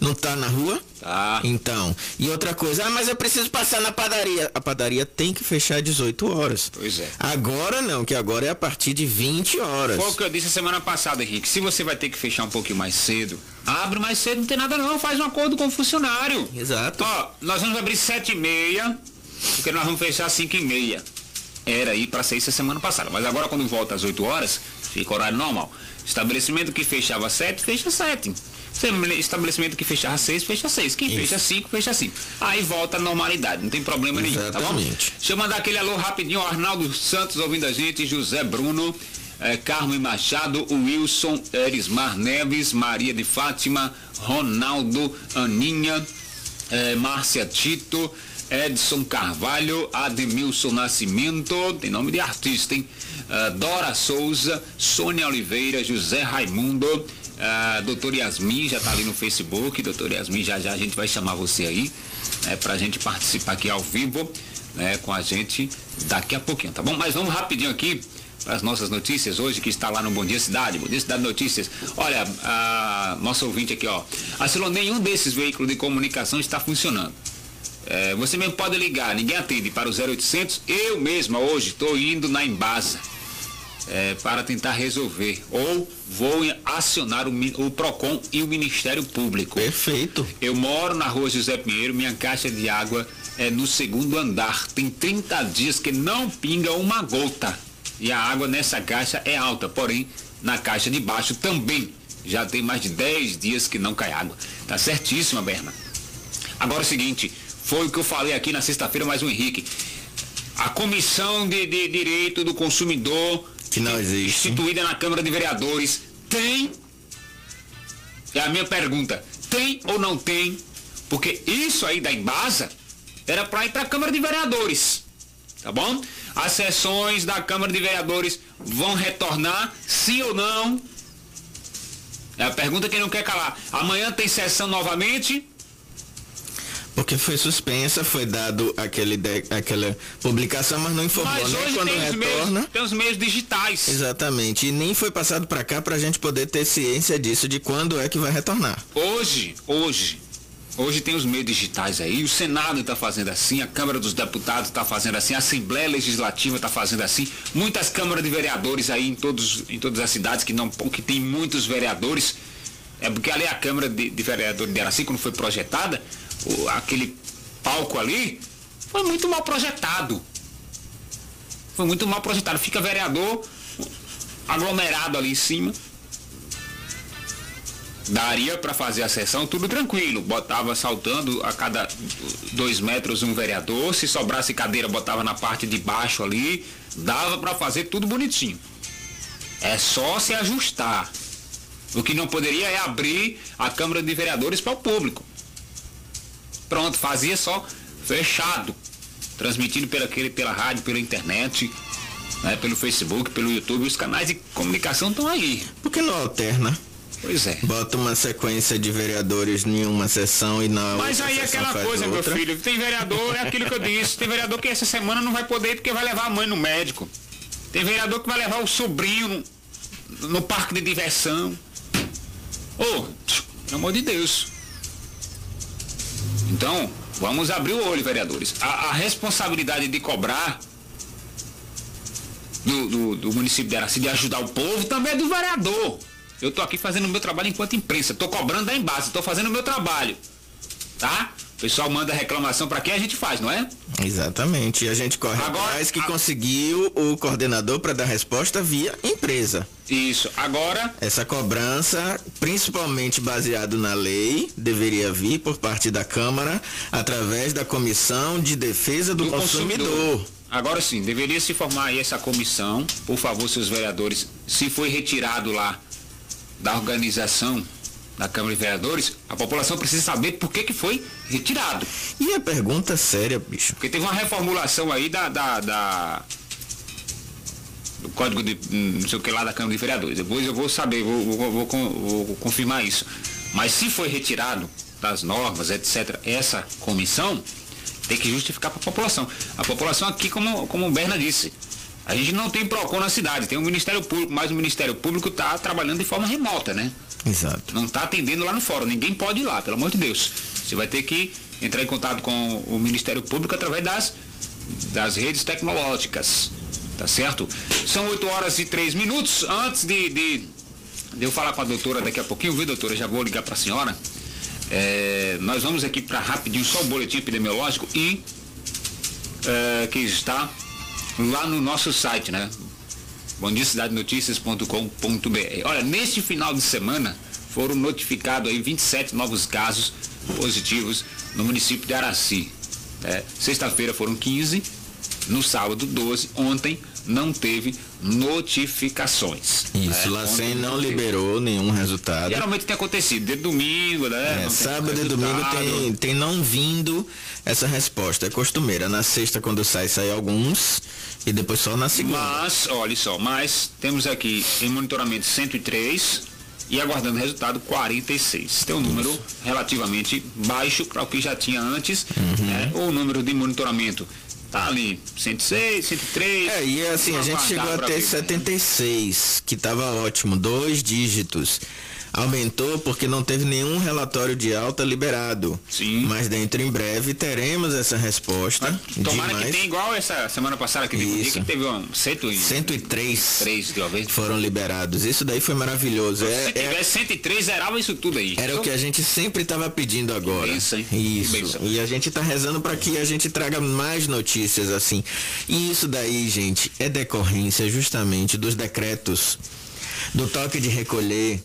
não tá na rua? Tá. Então. E outra coisa, ah, mas eu preciso passar na padaria. A padaria tem que fechar 18 horas. Pois é. Agora não, que agora é a partir de 20 horas. Foi o que eu disse semana passada, Henrique. Se você vai ter que fechar um pouquinho mais cedo, Abre mais cedo, não tem nada não, faz um acordo com o funcionário. Exato. Ó, nós vamos abrir sete e meia, porque nós vamos fechar cinco e meia. Era aí para ser isso a semana passada, mas agora quando volta às 8 horas, fica horário normal. Estabelecimento que fechava sete, fecha sete. Estabelecimento que fechava seis, fecha seis. Quem isso. fecha cinco, fecha cinco. Aí volta a normalidade, não tem problema nenhum, tá bom? Deixa eu mandar aquele alô rapidinho, Arnaldo Santos ouvindo a gente, José Bruno, é, Carmen Machado, Wilson, Erismar Neves, Maria de Fátima, Ronaldo, Aninha, é, Márcia Tito, Edson Carvalho, Ademilson Nascimento, tem nome de artista, hein? Uh, Dora Souza, Sônia Oliveira, José Raimundo, uh, doutor Yasmin, já está ali no Facebook, doutor Yasmin, já já a gente vai chamar você aí, né, para a gente participar aqui ao vivo, né, com a gente daqui a pouquinho, tá bom? Mas vamos rapidinho aqui as nossas notícias hoje, que está lá no Bom Dia Cidade, Bom Dia Cidade Notícias. Olha, a nosso ouvinte aqui, ó. Acilou nenhum desses veículos de comunicação está funcionando. É, você mesmo pode ligar, ninguém atende para o 0800. Eu mesma hoje estou indo na Embasa é, para tentar resolver. Ou vou acionar o, o, PROCON e o Ministério Público. Perfeito. Eu moro na rua José Pinheiro, minha caixa de água é no segundo andar. Tem 30 dias que não pinga uma gota. E a água nessa caixa é alta, porém na caixa de baixo também. Já tem mais de 10 dias que não cai água. Tá certíssima, Berna. Agora é o seguinte, foi o que eu falei aqui na sexta-feira, mais um Henrique. A Comissão de, de Direito do Consumidor, que não existe. instituída na Câmara de Vereadores, tem. É a minha pergunta. Tem ou não tem? Porque isso aí da Embasa era para ir para a Câmara de Vereadores. Tá bom? As sessões da Câmara de Vereadores vão retornar, sim ou não? É a pergunta que não quer calar. Amanhã tem sessão novamente? Porque foi suspensa, foi dado aquele de, aquela publicação, mas não informou mas nem quando tem retorna. Meios, tem os meios digitais. Exatamente. E nem foi passado para cá para a gente poder ter ciência disso, de quando é que vai retornar. Hoje, hoje, Hoje tem os meios digitais aí, o Senado está fazendo assim, a Câmara dos Deputados está fazendo assim, a Assembleia Legislativa está fazendo assim, muitas câmaras de vereadores aí em, todos, em todas as cidades que não que tem muitos vereadores. É porque ali a Câmara de, de Vereadores de Araci, quando foi projetada, o, aquele palco ali foi muito mal projetado. Foi muito mal projetado. Fica vereador aglomerado ali em cima. daria para fazer a sessão tudo tranquilo. Botava saltando a cada dois metros um vereador, se sobrasse cadeira, botava na parte de baixo ali, dava para fazer tudo bonitinho. É só se ajustar. O que não poderia é abrir a Câmara de Vereadores para o público. Pronto, fazia só fechado, transmitido pela, pela rádio, pela internet, né, pelo Facebook, pelo YouTube. Os canais de comunicação estão aí. Por que não alterna? Pois é. Bota uma sequência de vereadores em uma sessão e na Mas aí é aquela coisa, outra. meu filho, tem vereador, é aquilo que eu disse, tem vereador que essa semana não vai poder ir porque vai levar a mãe no médico. Tem vereador que vai levar o sobrinho no, no parque de diversão. Ô, tch, pelo amor de Deus. Então, vamos abrir o olho, vereadores. A, a responsabilidade de cobrar do, do, do município de Araci de ajudar o povo também é do vereador. Eu tô aqui fazendo o meu trabalho enquanto imprensa. Tô cobrando da embaixo, tô fazendo o meu trabalho. Tá? O pessoal manda reclamação para quem a gente faz, não é? Exatamente. E a gente corre Agora- atrás que a- conseguiu o coordenador para dar resposta via empresa. Isso. Agora, Essa cobrança, principalmente baseado na lei, deveria vir por parte da Câmara através da Comissão de Defesa do, do consumidor. consumidor. Agora sim, deveria se formar aí essa comissão, por favor, seus vereadores, se foi retirado lá da organização da Câmara de Vereadores, a população precisa saber por que, que foi retirado. E a pergunta séria, bicho. Porque teve uma reformulação aí da, da, da- do código de hum, não sei o que lá da Câmara de Vereadores. Depois eu vou saber, vou, vou- vou vou confirmar isso. Mas se foi retirado das normas, etc., essa comissão, tem que justificar para a população. A população aqui, como, como o Berna disse, a gente não tem PROCON na cidade, tem o Ministério Público, mas o Ministério Público está trabalhando de forma remota, né? Exato. não está atendendo lá no fórum, ninguém pode ir lá, pelo amor de Deus. Você vai ter que entrar em contato com o Ministério Público através das, das redes tecnológicas, tá certo? São 8 horas e 3 minutos. Antes de, de, de eu falar com a doutora daqui a pouquinho, viu, doutora? Já vou ligar para a senhora. É, nós vamos aqui para rapidinho só o boletim epidemiológico e é, que está lá no nosso site, né? bomdiacidadenoticias.com.br. Olha, neste final de semana foram notificados aí 27 novos casos positivos no município de Araci. né? Sexta-feira foram 15, no sábado 12, ontem não teve notificações. Isso, né? Lacen não liberou nenhum resultado. Geralmente tem acontecido, de domingo, né? É, sábado e domingo tem, tem não vindo essa resposta. É costumeira. Na sexta, quando sai, sai alguns. E depois só na segunda. Mas, olha só, mas temos aqui em monitoramento 103 e aguardando resultado 46. Tem um número relativamente baixo para o que já tinha antes. Uhum. né? O número de monitoramento tá ali 106, 103. É, e assim, a gente chegou a aguardar ter pra ver. 76, que estava ótimo, dois dígitos. Aumentou porque não teve nenhum relatório de alta liberado. Sim. Mas dentro em breve teremos essa resposta. Tomara de que mais tenha igual essa semana passada que teve que teve um 103 103 de uma vez. foram liberados. Isso daí foi maravilhoso. É- Se é- tivesse 103, zerava isso tudo aí. Era o que a gente sempre estava pedindo agora. Que Isso. bênção. E a gente está rezando para que a gente traga mais notícias assim. E isso daí, gente, é decorrência justamente dos decretos do toque de recolher,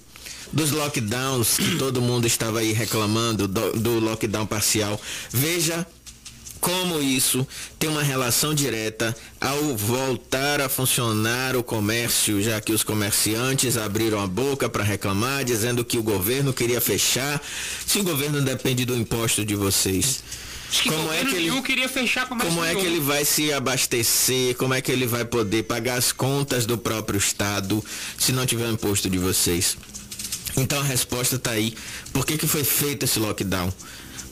dos lockdowns que todo mundo estava aí reclamando do, do lockdown parcial. Veja como isso tem uma relação direta ao voltar a funcionar o comércio, já que os comerciantes abriram a boca para reclamar, dizendo que o governo queria fechar. Se o governo depende do imposto de vocês, Acho que como é que ele queria fechar comércio como é que ele vai se abastecer? Como é que ele vai poder pagar as contas do próprio Estado se não tiver o imposto de vocês? Então a resposta está aí. Por que, que foi feito esse lockdown?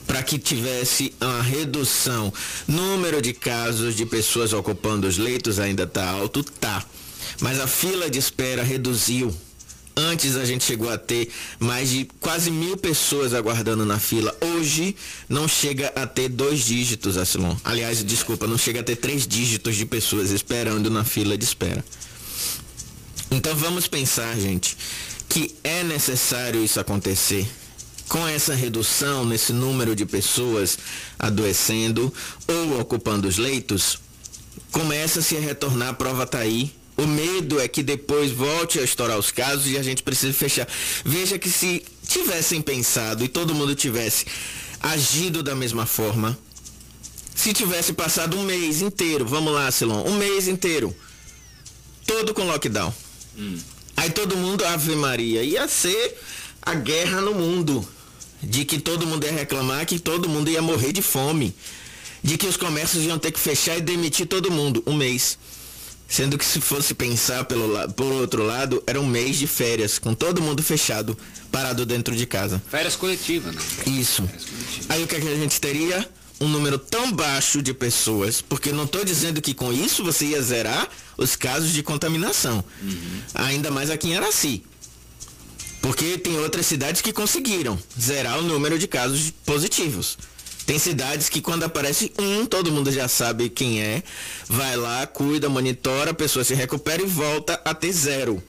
Para que tivesse uma redução. Número de casos de pessoas ocupando os leitos ainda está alto? Tá. Mas a fila de espera reduziu. Antes a gente chegou a ter mais de quase mil pessoas aguardando na fila. Hoje não chega a ter dois dígitos, Asilon. Aliás, desculpa, não chega a ter três dígitos de pessoas esperando na fila de espera. Então vamos pensar, gente, que é necessário isso acontecer. Com essa redução nesse número de pessoas adoecendo ou ocupando os leitos, começa-se a retornar a prova tá aí. O medo é que depois volte a estourar os casos e a gente precise fechar. Veja que se tivessem pensado e todo mundo tivesse agido da mesma forma, se tivesse passado um mês inteiro, vamos lá, Silon, um mês inteiro, todo com lockdown. Hum. Aí todo mundo, Ave Maria, ia ser a guerra no mundo. De que todo mundo ia reclamar, que todo mundo ia morrer de fome. De que os comércios iam ter que fechar e demitir todo mundo. Um mês. Sendo que se fosse pensar pelo, por outro lado, era um mês de férias, com todo mundo fechado, parado dentro de casa. Férias coletivas, né? Isso. Aí o que, é que a gente teria? Um número tão baixo de pessoas, porque não estou dizendo que com isso você ia zerar os casos de contaminação. Uhum. Ainda mais aqui em Araci. Porque tem outras cidades que conseguiram zerar o número de casos positivos. Tem cidades que quando aparece um, todo mundo já sabe quem é, vai lá, cuida, monitora, a pessoa se recupera e volta a ter zero.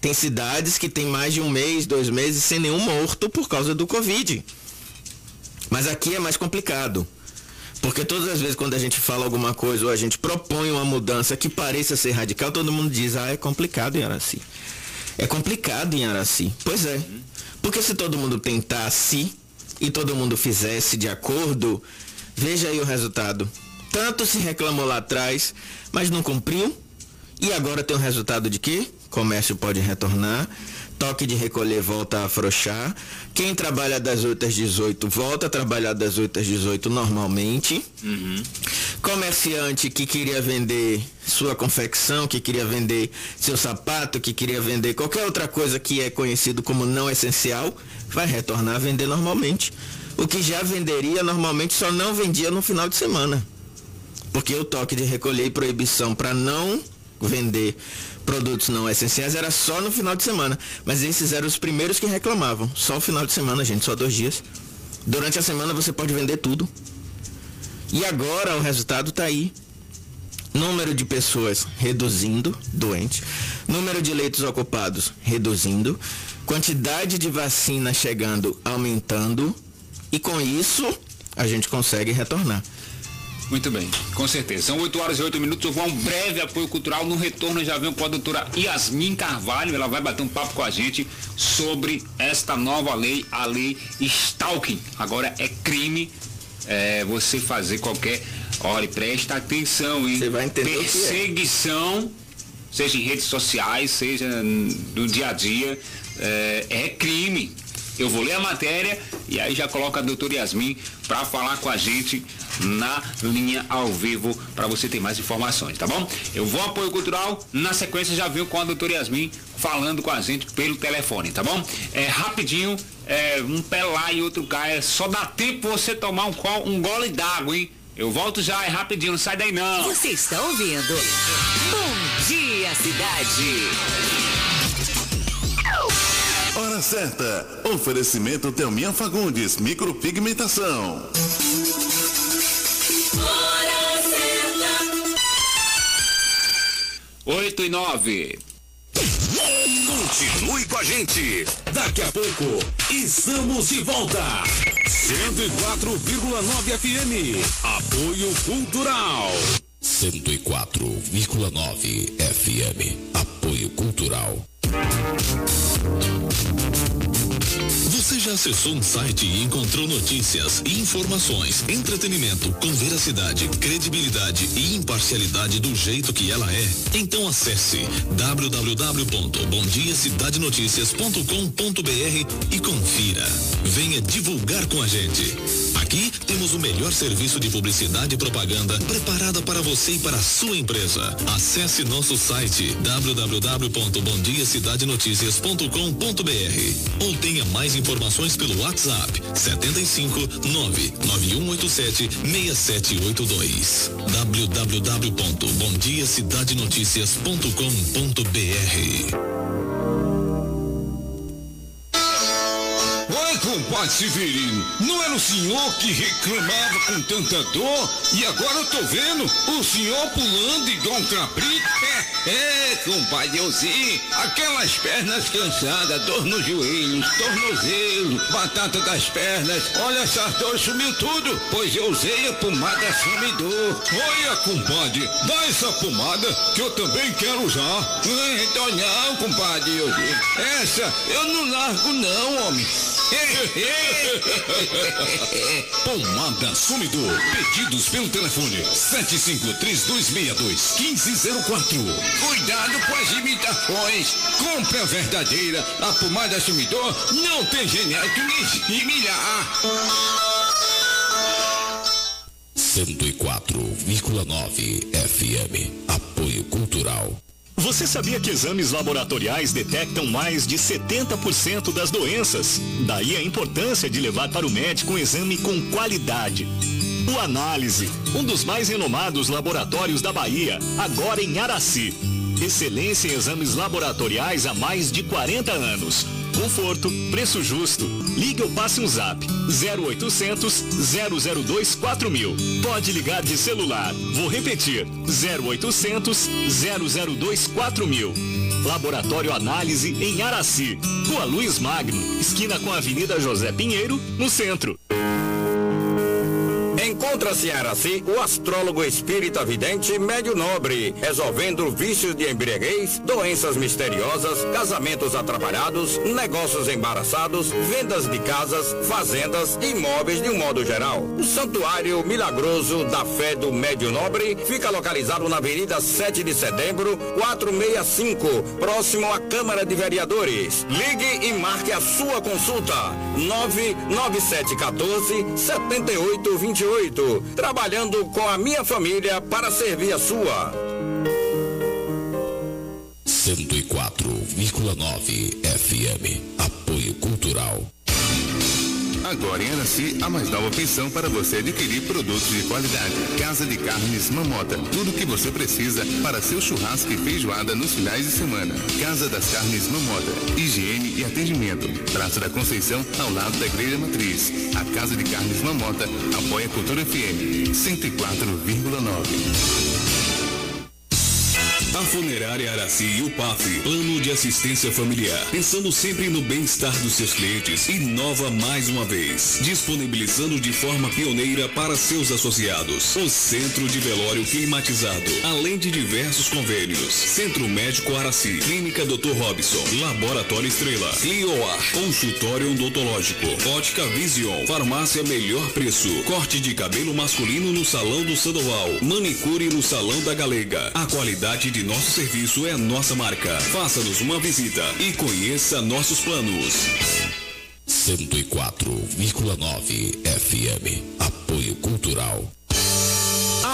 Tem cidades que tem mais de um mês, dois meses sem nenhum morto por causa do Covid. Mas aqui é mais complicado. Porque todas as vezes quando a gente fala alguma coisa ou a gente propõe uma mudança que pareça ser radical, todo mundo diz, ah, é complicado em Araci. É complicado em Araci. Pois é. Porque se todo mundo tentasse e todo mundo fizesse de acordo, veja aí o resultado. Tanto se reclamou lá atrás, mas não cumpriu. E agora tem o resultado de que? Comércio pode retornar, toque de recolher volta a afrouxar. Quem trabalha das 8 às 18 volta a trabalhar das 8 às 18 normalmente. Uhum. Comerciante que queria vender sua confecção, que queria vender seu sapato, que queria vender qualquer outra coisa que é conhecido como não essencial, vai retornar a vender normalmente. O que já venderia normalmente só não vendia no final de semana. Porque o toque de recolher e proibição para não vender produtos não essenciais era só no final de semana. Mas esses eram os primeiros que reclamavam. Só o final de semana, gente, só dois dias. Durante a semana você pode vender tudo. E agora o resultado está aí. Número de pessoas reduzindo, doentes. Número de leitos ocupados reduzindo. Quantidade de vacina chegando, aumentando. E com isso, a gente consegue retornar. Muito bem, com certeza. São 8 horas e 8 minutos. Eu vou a um breve apoio cultural. No retorno já venho com a doutora Yasmin Carvalho. Ela vai bater um papo com a gente sobre esta nova lei, a lei Stalking. Agora é crime é, você fazer qualquer. Olha, presta atenção, hein? Você vai entender. É. Perseguição, é. seja em redes sociais, seja no dia a dia, é, é crime. Eu vou ler a matéria e aí já coloca a doutora Yasmin para falar com a gente na linha ao vivo para você ter mais informações, tá bom? Eu vou apoio cultural, na sequência já venho com a doutora Yasmin falando com a gente pelo telefone, tá bom? É rapidinho, é, um pé lá e outro cá, é só dá tempo você tomar um, um gole d'água, hein? Eu volto já, é rapidinho, não sai daí não. Você está ouvindo? Bom dia, cidade. Hora certa. Oferecimento Telminha Fagundes, micropigmentação. 8 e 9. Continue com a gente. Daqui a pouco estamos de volta. 104,9 FM. Apoio Cultural. 104,9 FM. Apoio Cultural. Outro Você já acessou um site e encontrou notícias, informações, entretenimento com veracidade, credibilidade e imparcialidade do jeito que ela é? Então acesse www.bomdiacidadenoticias.com.br e confira. Venha divulgar com a gente. Aqui temos o melhor serviço de publicidade e propaganda preparada para você e para a sua empresa. Acesse nosso site www.bomdiacidadenoticias.com.br ou tenha mais informações pelo WhatsApp 75 99187 6782 www.bomdiacidadenoticias.com.br Compadre Severino, não era o senhor que reclamava com tanta dor? E agora eu tô vendo o senhor pulando igual um cabrito? É, é, compadre, eu sim. Aquelas pernas cansadas, dor nos joelhos, tornozelo, batata das pernas. Olha, essa dor sumiu tudo, pois eu usei a pomada sumidor. Olha, compadre, dá essa pomada que eu também quero usar. Então não, compadre, eu Essa eu não largo não, homem. [LAUGHS] Pomada Sumidor. Pedidos pelo telefone 7532621504. Cuidado com as imitações. Compre a verdadeira. A pomada Sumidor não tem genético nem similar. 104,9 FM. Apoio Cultural. Você sabia que exames laboratoriais detectam mais de 70% das doenças? Daí a importância de levar para o médico um exame com qualidade. O Análise, um dos mais renomados laboratórios da Bahia, agora em Araci. Excelência em exames laboratoriais há mais de 40 anos. Conforto, preço justo. Ligue ou passe um zap 0800 002 4000. Pode ligar de celular. Vou repetir 0800 002 4000. Laboratório Análise em Araci. Rua Luiz Magno, esquina com a Avenida José Pinheiro, no centro. Encontra-se em Araci o astrólogo espírita vidente Médio Nobre, resolvendo vícios de embriaguez, doenças misteriosas, casamentos atrapalhados, negócios embaraçados, vendas de casas, fazendas e imóveis de um modo geral. O Santuário Milagroso da Fé do Médio Nobre fica localizado na Avenida 7 de Setembro, 465, próximo à Câmara de Vereadores. Ligue e marque a sua consulta. 99714 7828 trabalhando com a minha família para servir a sua. 104,9 FM. Apoio Cultural. Agora em Araci, a mais nova opção para você adquirir produtos de qualidade. Casa de Carnes Mamota. Tudo o que você precisa para seu churrasco e feijoada nos finais de semana. Casa das Carnes Mamota. Higiene e atendimento. Praça da Conceição, ao lado da Igreja Matriz. A Casa de Carnes Mamota apoia a Cultura FM 104,9. A Funerária Araci e o PAF, Plano de Assistência Familiar, pensando sempre no bem-estar dos seus clientes, inova mais uma vez, disponibilizando de forma pioneira para seus associados o Centro de Velório Climatizado, além de diversos convênios. Centro Médico Araci, Clínica Dr. Robson, Laboratório Estrela, Clioar, Consultório Odontológico, Ótica Vision, Farmácia Melhor Preço, corte de cabelo masculino no Salão do Sandoval, manicure no Salão da Galega. A qualidade de nosso serviço é nossa marca. Faça-nos uma visita e conheça nossos planos. 104,9 FM. Apoio Cultural.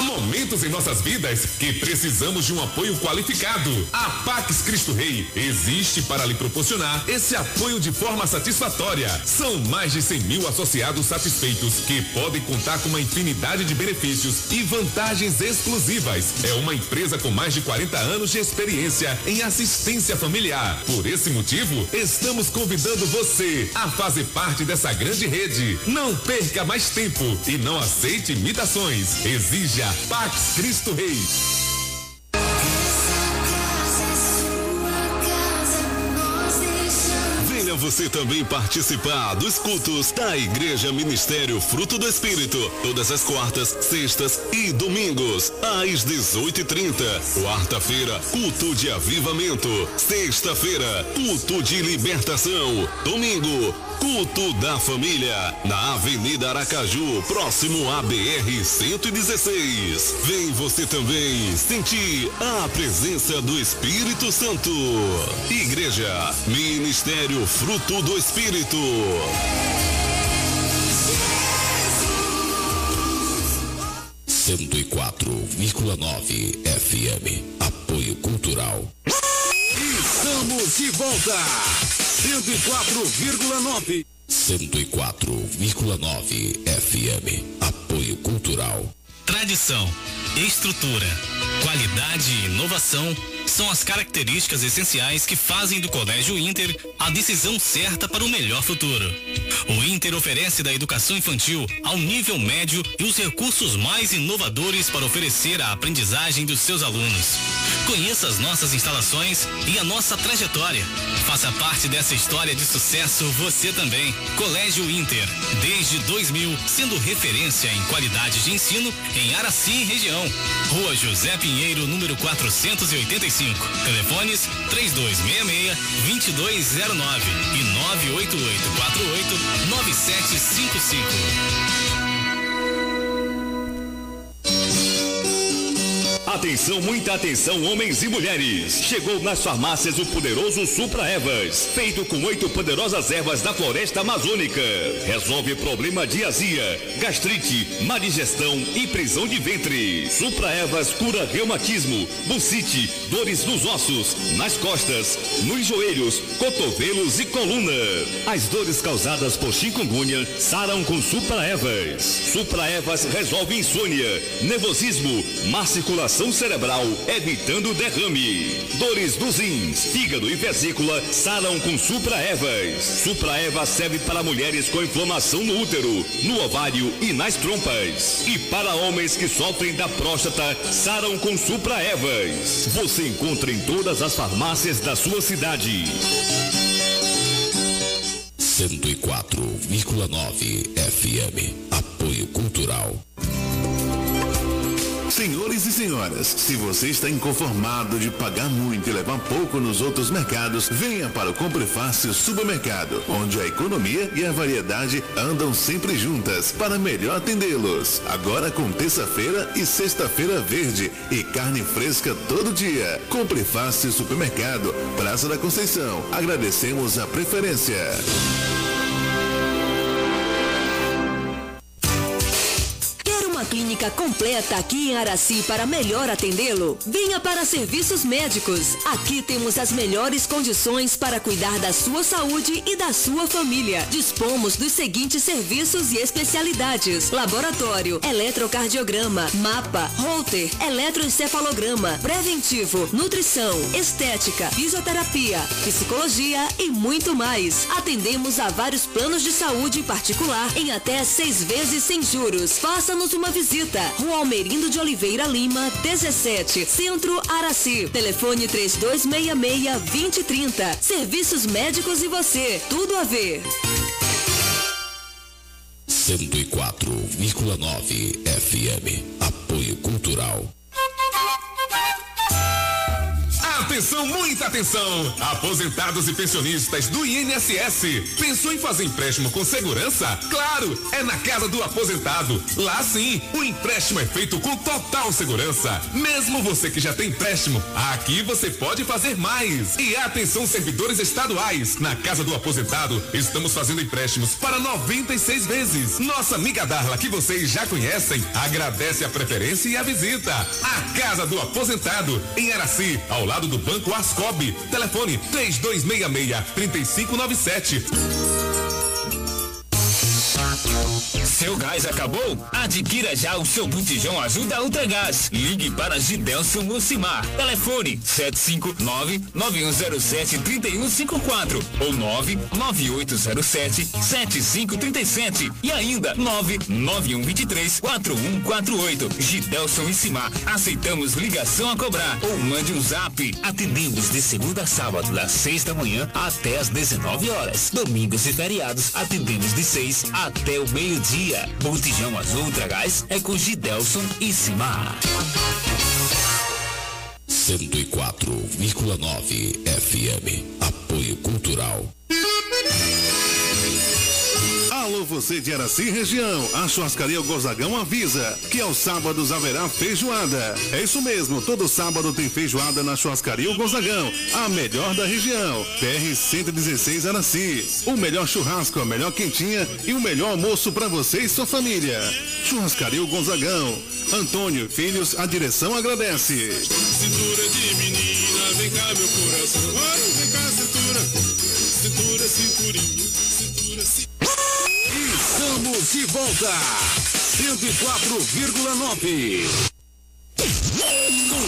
Momentos em nossas vidas que precisamos de um apoio qualificado. A Pax Cristo Rei existe para lhe proporcionar esse apoio de forma satisfatória. São mais de 100 mil associados satisfeitos que podem contar com uma infinidade de benefícios e vantagens exclusivas. É uma empresa com mais de 40 anos de experiência em assistência familiar. Por esse motivo, estamos convidando você a fazer parte dessa grande rede. Não perca mais tempo e não aceite imitações. Exija Pax Cristo Rei. Você também participar dos cultos da Igreja Ministério Fruto do Espírito, todas as quartas, sextas e domingos, às 18h30. Quarta-feira, culto de avivamento. Sexta-feira, culto de libertação. Domingo, culto da família, na Avenida Aracaju, próximo à BR-116. Vem você também sentir a presença do Espírito Santo. Igreja, Ministério Fruto do Espírito. Cento e quatro vírgula nove FM. Apoio Cultural. Estamos de volta. 104,9. 104,9 FM. Apoio Cultural. Tradição, estrutura, qualidade e inovação são as características essenciais que fazem do Colégio Inter a decisão certa para o melhor futuro. O Inter oferece da educação infantil ao nível médio e os recursos mais inovadores para oferecer a aprendizagem dos seus alunos. Conheça as nossas instalações e a nossa trajetória. Faça parte dessa história de sucesso você também. Colégio Inter, desde 2000, sendo referência em qualidade de ensino em Araci região. Rua José Pinheiro, número 485. Telefones 3266-2209 e 988-489755. Atenção, muita atenção, homens e mulheres. Chegou nas farmácias o poderoso Supra Ervas, feito com oito poderosas ervas da floresta amazônica. Resolve problema de azia, gastrite, má digestão e prisão de ventre. Supra Ervas cura reumatismo, bucite, dores nos ossos, nas costas, nos joelhos, cotovelos e coluna. As dores causadas por chikungunya saram com Supra Ervas. Supra Ervas resolve insônia, nervosismo, má circulação cerebral, evitando derrame. Dores dos rins, fígado e vesícula saram com Supra Ervas. Supra Ervas serve para mulheres com inflamação no útero, no ovário e nas trompas. E para homens que sofrem da próstata, saram com Supra Ervas. Você encontra em todas as farmácias da sua cidade. 104,9 FM. Apoio Cultural. Senhores e senhoras, se você está inconformado de pagar muito e levar pouco nos outros mercados, venha para o Compre Fácil Supermercado, onde a economia e a variedade andam sempre juntas para melhor atendê-los. Agora com terça-feira e sexta-feira verde e carne fresca todo dia. Compre Fácil Supermercado, Praça da Conceição. Agradecemos a preferência. Clínica completa aqui em Araci para melhor atendê-lo? Venha para Serviços Médicos. Aqui temos as melhores condições para cuidar da sua saúde e da sua família. Dispomos dos seguintes serviços e especialidades: laboratório, eletrocardiograma, mapa, holter, eletroencefalograma, preventivo, nutrição, estética, fisioterapia, psicologia e muito mais. Atendemos a vários planos de saúde particular em até seis vezes sem juros. Faça-nos uma visita. Rua Almerindo de Oliveira Lima, 17, Centro Araci. Telefone 3266-2030. Serviços médicos e você. Tudo a ver. 104,9 FM. Apoio Cultural. Atenção, muita atenção! Aposentados e pensionistas do INSS. Pensou em fazer empréstimo com segurança? Claro, é na casa do aposentado. Lá sim, o empréstimo é feito com total segurança. Mesmo você que já tem empréstimo, aqui você pode fazer mais. E atenção, servidores estaduais. Na casa do aposentado, estamos fazendo empréstimos para 96 vezes. Nossa amiga Darla, que vocês já conhecem, agradece a preferência e a visita. A Casa do Aposentado, em Araci, ao lado do Banco Ascob. Telefone 3266-3597. Seu gás acabou? Adquira já o seu botijão Ajuda Ultragás. Ligue para Gidelson Lucimar. Telefone 759-9107-3154 ou 99807-7537 e ainda 99123-4148. Gidelson Simar. Aceitamos ligação a cobrar ou mande um zap. Atendemos de segunda a sábado, das 6 da manhã até as 19 horas. Domingos e feriados, atendemos de 6 até o meio-dia. Botijão Azul Ultragás é com Gidelson e Simar. 104,9 FM. Apoio Cultural. Alô, você de Araci região, a churrascaria Gozagão avisa que aos sábados haverá feijoada. É isso mesmo, todo sábado tem feijoada na churrascaria Gozagão, a melhor da região. PR 116 Araci. O melhor churrasco, a melhor quentinha e o melhor almoço para você e sua família. Churrascaria Gonzagão. Antônio Filhos, a direção agradece. Cintura de menina, vem cá meu coração. Oi, vem cá cintura, cintura, cinturinha, de volta. 104,9. Com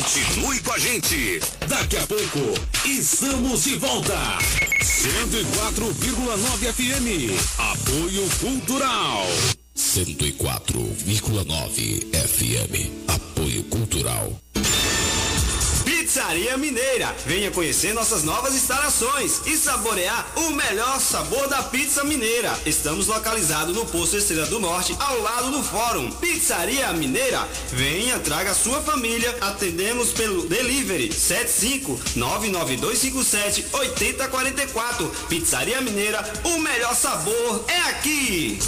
Continue com a gente. Daqui a pouco, estamos de volta. 104,9 FM. Apoio Cultural. 104,9 FM. Apoio Cultural. Pizzaria Mineira. Venha conhecer nossas novas instalações e saborear o melhor sabor da pizza mineira. Estamos localizados no Poço Estrela do Norte, ao lado do Fórum. Pizzaria Mineira. Venha, traga sua família. Atendemos pelo delivery 75 99257 8044. Pizzaria Mineira. O melhor sabor é aqui.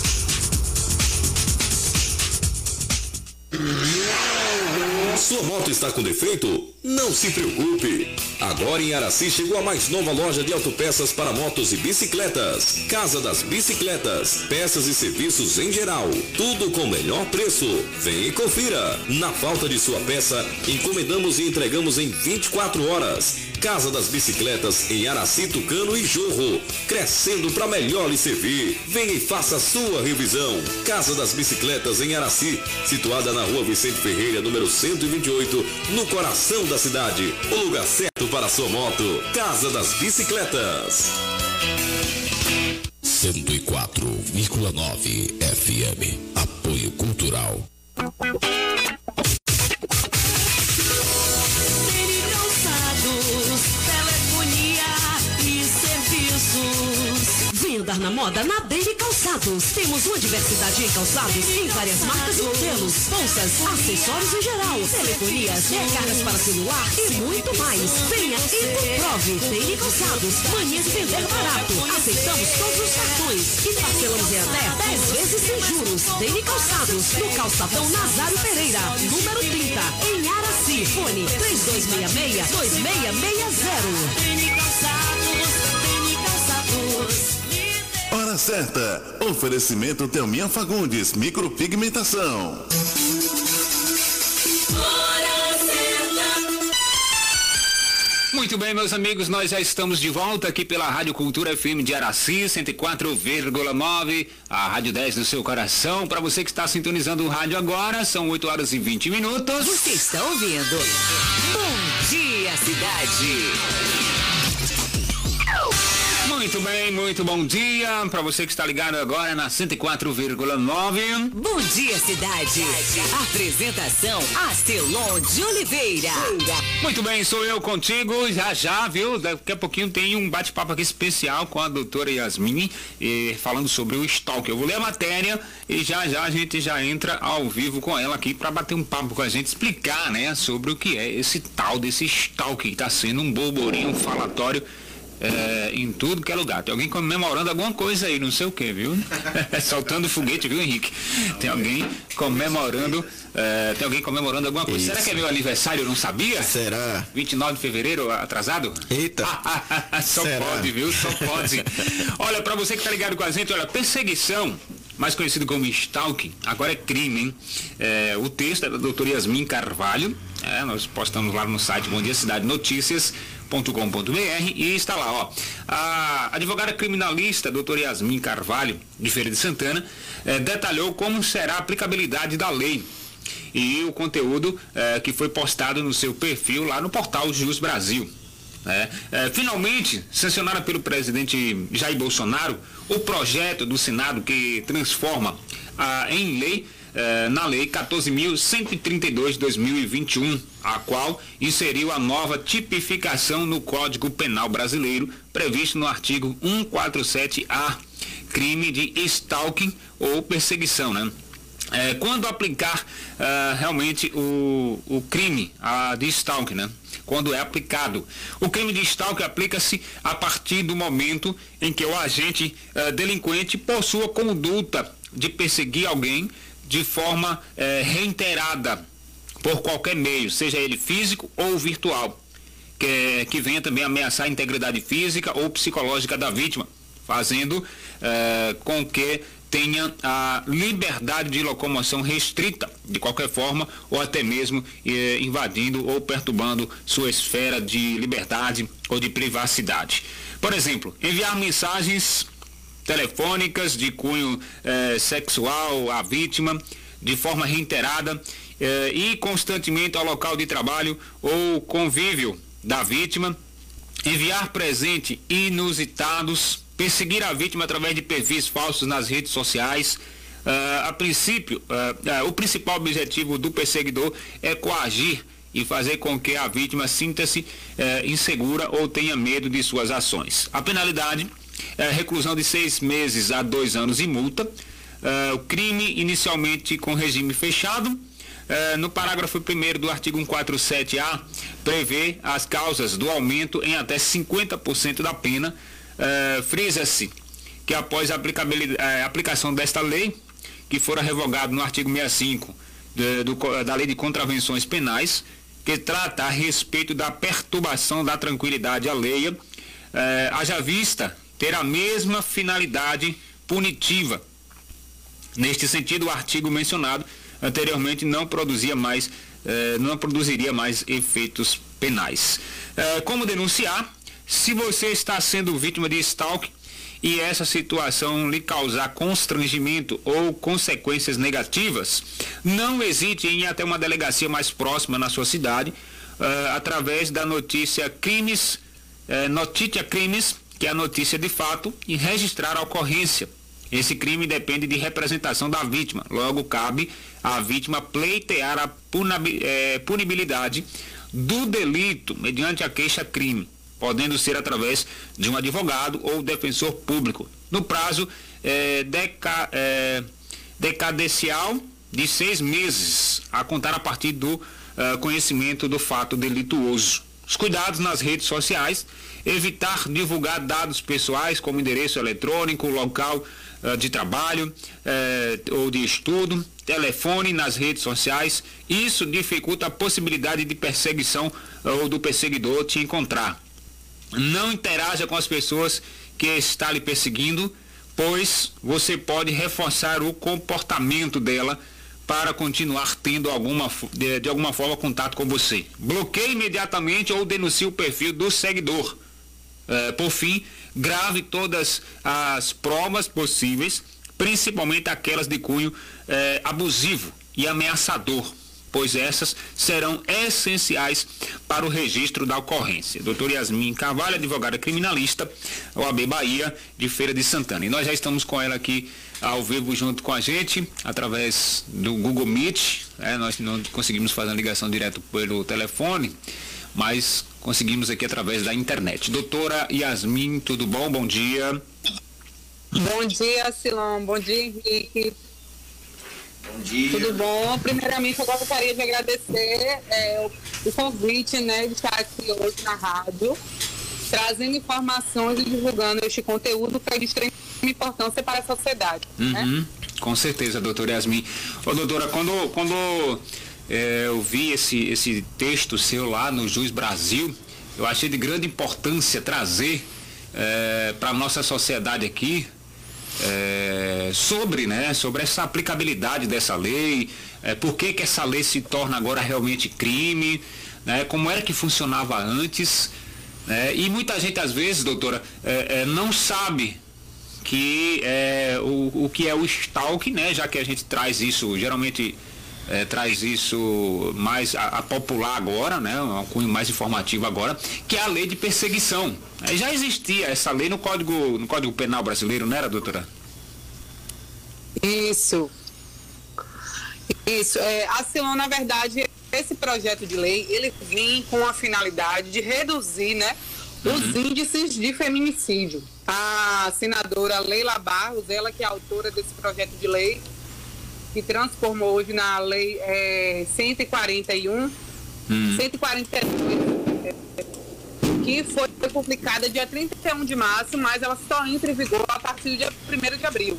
Sua moto está com defeito? Não se preocupe. Agora em Araci chegou a mais nova loja de autopeças para motos e bicicletas. Casa das Bicicletas. Peças e serviços em geral. Tudo com melhor preço. Vem e confira. Na falta de sua peça, encomendamos e entregamos em 24 horas. Casa das Bicicletas em Araci, Tucano e Jorro. Crescendo para melhor lhe servir. Venha e faça sua revisão. Casa das Bicicletas em Araci, situada na rua Vicente Ferreira, número 128, no coração da cidade. O lugar certo para sua moto. Casa das Bicicletas. 104,9 FM. Apoio Cultural. Serviços. Venha dar na moda na Dele Calçados. Temos uma diversidade em calçados em várias marcas e modelos, bolsas, acessórios em geral, telefonias, recargas para celular e muito mais. Venha e comprove. Dele Calçados, mania de vender barato. Aceitamos todos os cartões e parcelamos em até 10 vezes sem juros. Dele Calçados, no calçadão Nazário Pereira, número 30, em Araci. Fone 3266 2660. Dele Calçados, Dele Calçados. Hora certa. Oferecimento Thelminha Fagundes, micropigmentação. Muito bem, meus amigos, nós já estamos de volta aqui pela Rádio Cultura FM de Araci, 104,9, a Rádio 10 do seu coração. Para você que está sintonizando o rádio agora, são 8 horas e 20 minutos. Você está ouvindo? Bom dia, cidade. Muito bem, muito bom dia para você que está ligado agora na 104,9. Bom dia, cidade. Apresentação Astelon de Oliveira. Muito bem, sou eu contigo, já já, viu? Daqui a pouquinho tem um bate-papo aqui especial com a doutora Yasmin, eh, falando sobre o stalk. Eu vou ler a matéria e já já a gente já entra ao vivo com ela aqui para bater um papo com a gente, explicar, né, sobre o que é esse tal desse stalk que está sendo um bolborinho, um falatório é, em tudo que é lugar. Tem alguém comemorando alguma coisa aí, não sei o que, viu? [LAUGHS] Soltando foguete, viu, Henrique? Tem alguém comemorando, é, tem alguém comemorando alguma coisa. Isso. Será que é meu aniversário? Eu não sabia? Será? 29 de fevereiro, atrasado? Eita. [LAUGHS] Só Será? pode, viu? Só pode. [LAUGHS] olha, pra você que tá ligado com a gente, olha, perseguição, mais conhecido como stalking, agora é crime, hein? É, o texto é da doutora Yasmin Carvalho, é, nós postamos lá no site Bom Dia Cidade Notícias, .com.br e está lá, ó. A advogada criminalista doutora Yasmin Carvalho, de Feira de Santana, eh, detalhou como será a aplicabilidade da lei e o conteúdo eh, que foi postado no seu perfil lá no portal Jus Brasil. Né? Eh, finalmente, sancionada pelo presidente Jair Bolsonaro, o projeto do Senado que transforma ah, em lei eh, na Lei 14.132 de 2021, a qual inseriu a nova tipificação no Código Penal Brasileiro, previsto no artigo 147A, crime de stalking ou perseguição, né? É, quando aplicar ah, realmente o, o crime ah, de stalking, né? Quando é aplicado. O crime de stalking aplica-se a partir do momento em que o agente ah, delinquente possua conduta de perseguir alguém de forma eh, reiterada por qualquer meio, seja ele físico ou virtual, que, que venha também ameaçar a integridade física ou psicológica da vítima, fazendo eh, com que tenha a liberdade de locomoção restrita, de qualquer forma, ou até mesmo eh, invadindo ou perturbando sua esfera de liberdade ou de privacidade. Por exemplo, enviar mensagens telefônicas de cunho eh, sexual à vítima de forma reiterada eh, ir constantemente ao local de trabalho ou convívio da vítima, enviar presente inusitados, perseguir a vítima através de perfis falsos nas redes sociais. Uh, a princípio, uh, uh, o principal objetivo do perseguidor é coagir e fazer com que a vítima sinta-se insegura ou tenha medo de suas ações. A penalidade é reclusão de seis meses a dois anos e multa. o crime inicialmente com regime fechado. no parágrafo 1 do artigo 147A, prevê as causas do aumento em até 50% da pena. Frisa-se que após a aplicação desta lei, que fora revogado no artigo 65 de, do, da Lei de Contravenções Penais, que trata a respeito da perturbação da tranquilidade alheia, eh, haja vista ter a mesma finalidade punitiva. Neste sentido, o artigo mencionado anteriormente não produzia mais, eh, não produziria mais efeitos penais. Eh, como denunciar? Se você está sendo vítima de stalking, e essa situação lhe causar constrangimento ou consequências negativas, não hesite em ir até uma delegacia mais próxima na sua cidade, uh, através da notícia crimes, uh, notícia crimes, que é a notícia de fato, e registrar a ocorrência. Esse crime depende de representação da vítima, logo cabe à vítima pleitear a eh, punibilidade do delito mediante a queixa-crime podendo ser através de um advogado ou defensor público, no prazo é, deca, é, decadencial de seis meses, a contar a partir do é, conhecimento do fato delituoso. Os cuidados nas redes sociais, evitar divulgar dados pessoais como endereço eletrônico, local é, de trabalho é, ou de estudo, telefone nas redes sociais. Isso dificulta a possibilidade de perseguição ou do perseguidor te encontrar. Não interaja com as pessoas que está lhe perseguindo, pois você pode reforçar o comportamento dela para continuar tendo alguma, de, de alguma forma contato com você. Bloqueie imediatamente ou denuncie o perfil do seguidor. É, por fim, grave todas as provas possíveis, principalmente aquelas de cunho é, abusivo e ameaçador pois essas serão essenciais para o registro da ocorrência. Doutor Yasmin Carvalho, advogada criminalista, OAB Bahia, de Feira de Santana. E nós já estamos com ela aqui ao vivo junto com a gente, através do Google Meet. É, nós não conseguimos fazer uma ligação direto pelo telefone, mas conseguimos aqui através da internet. Doutora Yasmin, tudo bom? Bom dia. Bom dia, Silão. Bom dia, Henrique. Bom dia. Tudo bom? Primeiramente, eu gostaria de agradecer é, o, convite né, de estar aqui hoje na rádio, trazendo informações e divulgando este conteúdo que é de extrema importância para a sociedade. Né? Uhum. Né? Com certeza, doutora Yasmin. Ô, doutora, quando, quando é, eu vi esse, esse texto seu lá no Juiz Brasil, eu achei de grande importância trazer é, para a nossa sociedade aqui é, sobre, né, sobre essa aplicabilidade dessa lei, é, por que, que essa lei se torna agora realmente crime, né, como era que funcionava antes. Né, e muita gente, às vezes, doutora, é, não sabe que é, o, o que é o stalking, né, já que a gente traz isso geralmente é, traz isso mais a, a, popular agora, né, um cunho mais informativo agora, que é a lei de perseguição. É, já existia essa lei no Código, no Código Penal brasileiro, não era, doutora? Isso. Isso. É, a Silon, na verdade, esse projeto de lei, ele vem com a finalidade de reduzir, né, os uhum. índices de feminicídio. A senadora Leila Barros, ela que é autora desse projeto de lei, que transformou hoje na lei é, 141, hum. 142, que foi publicada dia 31 de março, mas ela só entra em vigor a partir do dia 1 de abril.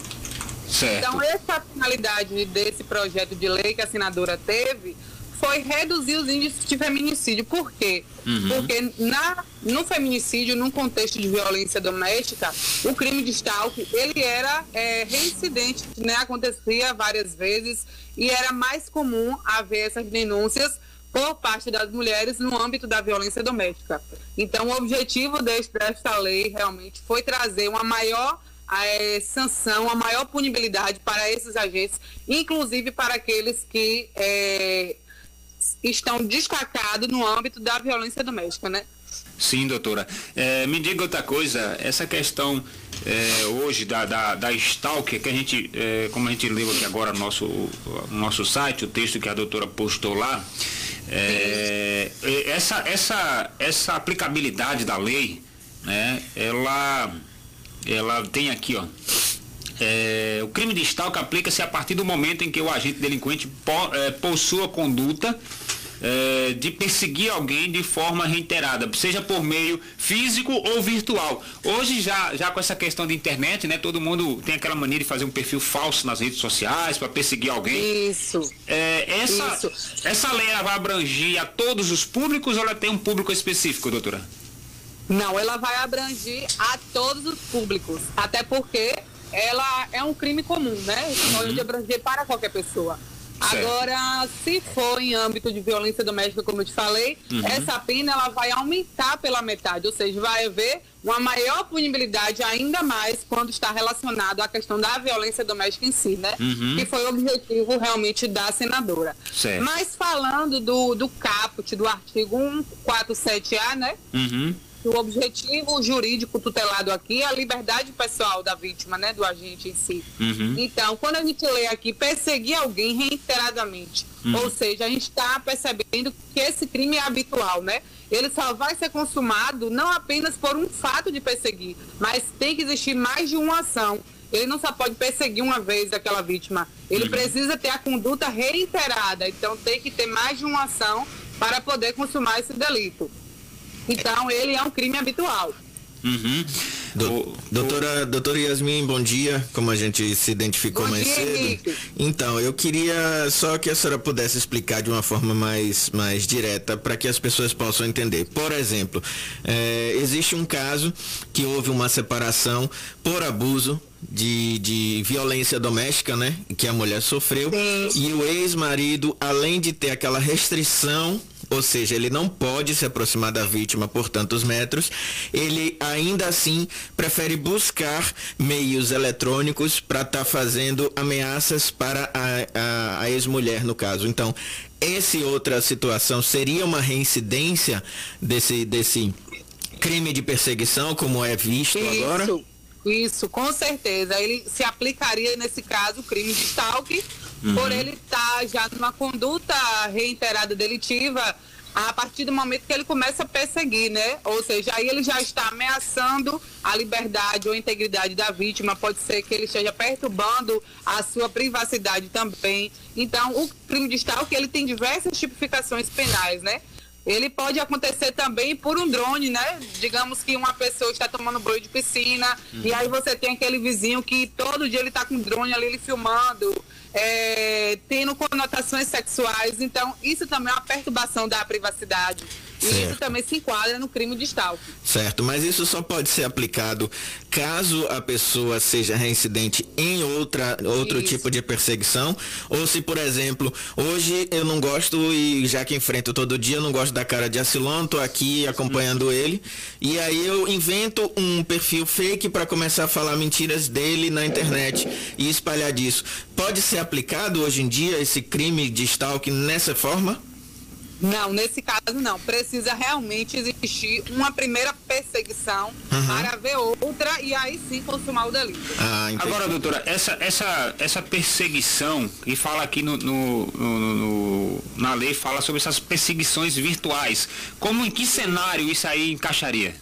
Certo. Então, essa finalidade desse projeto de lei que a senadora teve foi reduzir os índices de feminicídio. Por quê? Uhum. Porque na, no feminicídio, num contexto de violência doméstica, o crime de stalking, ele era é, reincidente, né? acontecia várias vezes e era mais comum haver essas denúncias por parte das mulheres no âmbito da violência doméstica. Então, o objetivo deste, desta lei realmente foi trazer uma maior é, sanção, a maior punibilidade para esses agentes, inclusive para aqueles que é, estão destacados no âmbito da violência doméstica, né? Sim, doutora. É, me diga outra coisa, essa questão é, hoje da, da, da Stalker, que a gente, é, como a gente leu aqui agora no nosso, no nosso site, o texto que a doutora postou lá, é, essa, essa, essa aplicabilidade da lei, né, ela, ela tem aqui, ó. É, o crime de stalker aplica-se a partir do momento em que o agente delinquente po, é, possua conduta é, de perseguir alguém de forma reiterada, seja por meio físico ou virtual. Hoje já, já com essa questão de internet, né, todo mundo tem aquela mania de fazer um perfil falso nas redes sociais para perseguir alguém. Isso. É, essa, Isso. essa lei vai abranger a todos os públicos ou ela tem um público específico, doutora? Não, ela vai abranger a todos os públicos, até porque ela é um crime comum, né? Pode abranger para qualquer pessoa. Certo. Agora, se for em âmbito de violência doméstica, como eu te falei, Uhum. essa pena ela vai aumentar pela metade, ou seja, vai haver uma maior punibilidade ainda mais quando está relacionado à questão da violência doméstica em si, né? Uhum. Que foi o objetivo realmente da senadora. Certo. Mas falando do, do caput do artigo 147A, né? Uhum. O objetivo jurídico tutelado aqui é a liberdade pessoal da vítima, né, do agente em si. Uhum. Então, quando a gente lê aqui perseguir alguém reiteradamente, Uhum. ou seja, a gente está percebendo que esse crime é habitual, né? Ele só vai ser consumado não apenas por um fato de perseguir, mas tem que existir mais de uma ação. Ele não só pode perseguir uma vez aquela vítima, ele Uhum. precisa ter a conduta reiterada. Então, tem que ter mais de uma ação para poder consumar esse delito. Então, ele é um crime habitual. Uhum. Do- doutora, doutora Yasmin, bom dia. Como a gente se identificou Bom mais dia, cedo. Henrique. Então, eu queria só que a senhora pudesse explicar de uma forma mais, mais direta para que as pessoas possam entender. Por exemplo, eh, existe um caso que houve uma separação por abuso de, de violência doméstica, né? Que a mulher sofreu. E o ex-marido, além de ter aquela restrição ou seja, ele não pode se aproximar da vítima por tantos metros, ele ainda assim prefere buscar meios eletrônicos para estar fazendo ameaças para a, a- a ex-mulher, no caso. Então, essa outra situação seria uma reincidência desse, desse crime de perseguição, como é visto agora? Isso, isso, com certeza. Ele se aplicaria, nesse caso, o crime de stalking, Uhum. por ele estar já numa conduta reiterada delitiva a partir do momento que ele começa a perseguir, né? Ou seja, aí ele já está ameaçando a liberdade ou a integridade da vítima, pode ser que ele esteja perturbando a sua privacidade também. Então, o crime de stalking, ele tem diversas tipificações penais, né? Ele pode acontecer também por um drone, né? Digamos que uma pessoa está tomando banho de piscina e aí você tem aquele vizinho que todo dia ele está com um drone ali ele filmando, é, tendo conotações sexuais. Então, isso também é uma perturbação da privacidade. E isso Certo. também se enquadra no crime de stalking. Certo, mas isso só pode ser aplicado caso a pessoa seja reincidente em outra, outro Isso. tipo de perseguição, ou se, por exemplo, hoje eu não gosto e já que enfrento todo dia, eu não gosto da cara de Acilão, tô aqui acompanhando ele, e aí eu invento um perfil fake para começar a falar mentiras dele na internet e espalhar disso. Pode ser aplicado hoje em dia esse crime de stalking nessa forma? Não, nesse caso não. Precisa realmente existir uma primeira perseguição Uhum. para ver outra e aí sim consumar o delito. Ah, Agora, doutora, essa, essa, essa perseguição, que fala aqui no, no- no- no- na lei, fala sobre essas perseguições virtuais. Como em que cenário isso aí encaixaria?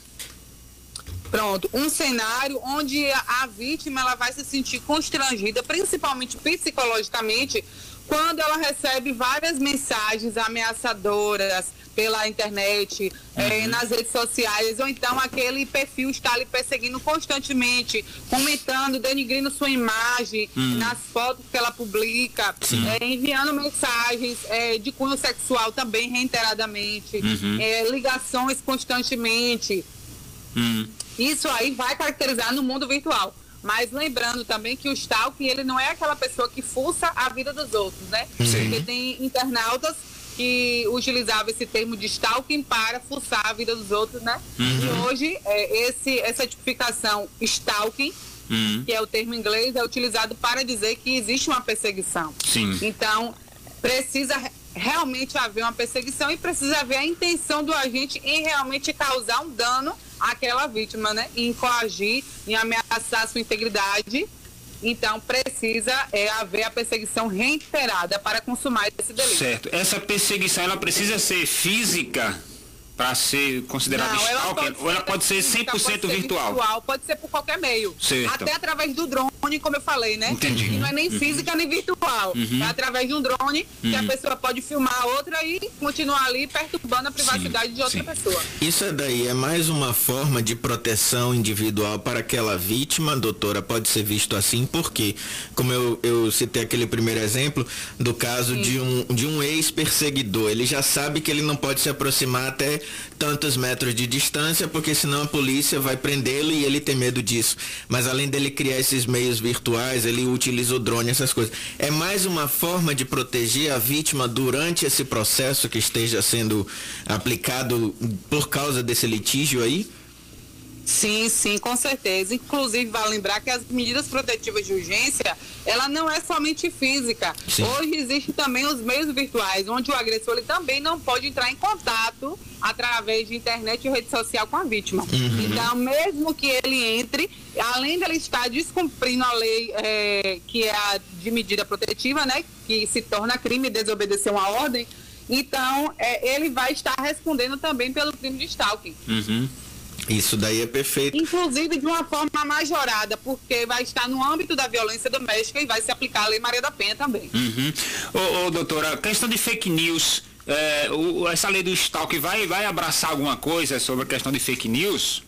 Pronto, um cenário onde a, a vítima ela vai se sentir constrangida, principalmente psicologicamente, quando ela recebe várias mensagens ameaçadoras pela internet, eh, nas redes sociais, ou então aquele perfil está lhe perseguindo constantemente, comentando, denigrindo sua imagem Hum. nas fotos que ela publica, eh, enviando mensagens eh, de cunho sexual também reiteradamente, Uhum. ligações constantemente. Isso aí vai caracterizar no mundo virtual. Mas lembrando também que o stalking, ele não é aquela pessoa que fuça a vida dos outros, né? Sim. Porque tem internautas que utilizavam esse termo de stalking para fuçar a vida dos outros, né? Uhum. E hoje, é, esse, essa tipificação stalking Hum. que é o termo inglês, é utilizado para dizer que existe uma perseguição. Sim. Então, precisa re- realmente haver uma perseguição e precisa haver a intenção do agente em realmente causar um dano àquela vítima, né? Em coagir, em ameaçar sua integridade. Então, precisa é, haver a perseguição reiterada para consumar esse delito. Certo. Essa perseguição ela precisa ser física para ser considerada Não, ela stalker pode ou ela pode ser 100% física, pode ser virtual? Pode ser por qualquer meio. Certo. Até através do drone, como eu falei, né? Entendi. E não é nem Uhum. física nem virtual. Uhum. É através de um drone que a Uhum. pessoa pode filmar a outra e continuar ali perturbando a privacidade de outra pessoa. Isso daí é mais uma forma de proteção individual para aquela vítima, doutora, pode ser visto assim, porque, como eu, eu citei aquele primeiro exemplo, do caso de um, de um ex-perseguidor, ele já sabe que ele não pode se aproximar até tantos metros de distância, porque senão a polícia vai prendê-lo e ele tem medo disso. Mas além dele criar esses meios virtuais, ele utiliza o drone, essas coisas. É mais uma forma de proteger a vítima durante esse processo que esteja sendo aplicado por causa desse litígio aí? Sim, sim, com certeza. Inclusive, vale lembrar que as medidas protetivas de urgência, ela não é somente física. Sim. Hoje existem também os meios virtuais, onde o agressor ele também não pode entrar em contato através de internet e rede social com a vítima. Uhum. Então, mesmo que ele entre, além dele estar descumprindo a lei é, que é a de medida protetiva, né, que se torna crime desobedecer uma ordem, então é, ele vai estar respondendo também pelo crime de stalking. Uhum. Isso daí é perfeito. Inclusive de uma forma majorada, porque vai estar no âmbito da violência doméstica e vai se aplicar a Lei Maria da Penha também. Uhum. Ô, ô, doutora, questão de fake news, é, o- essa lei do stalk vai, vai abraçar alguma coisa sobre a questão de fake news?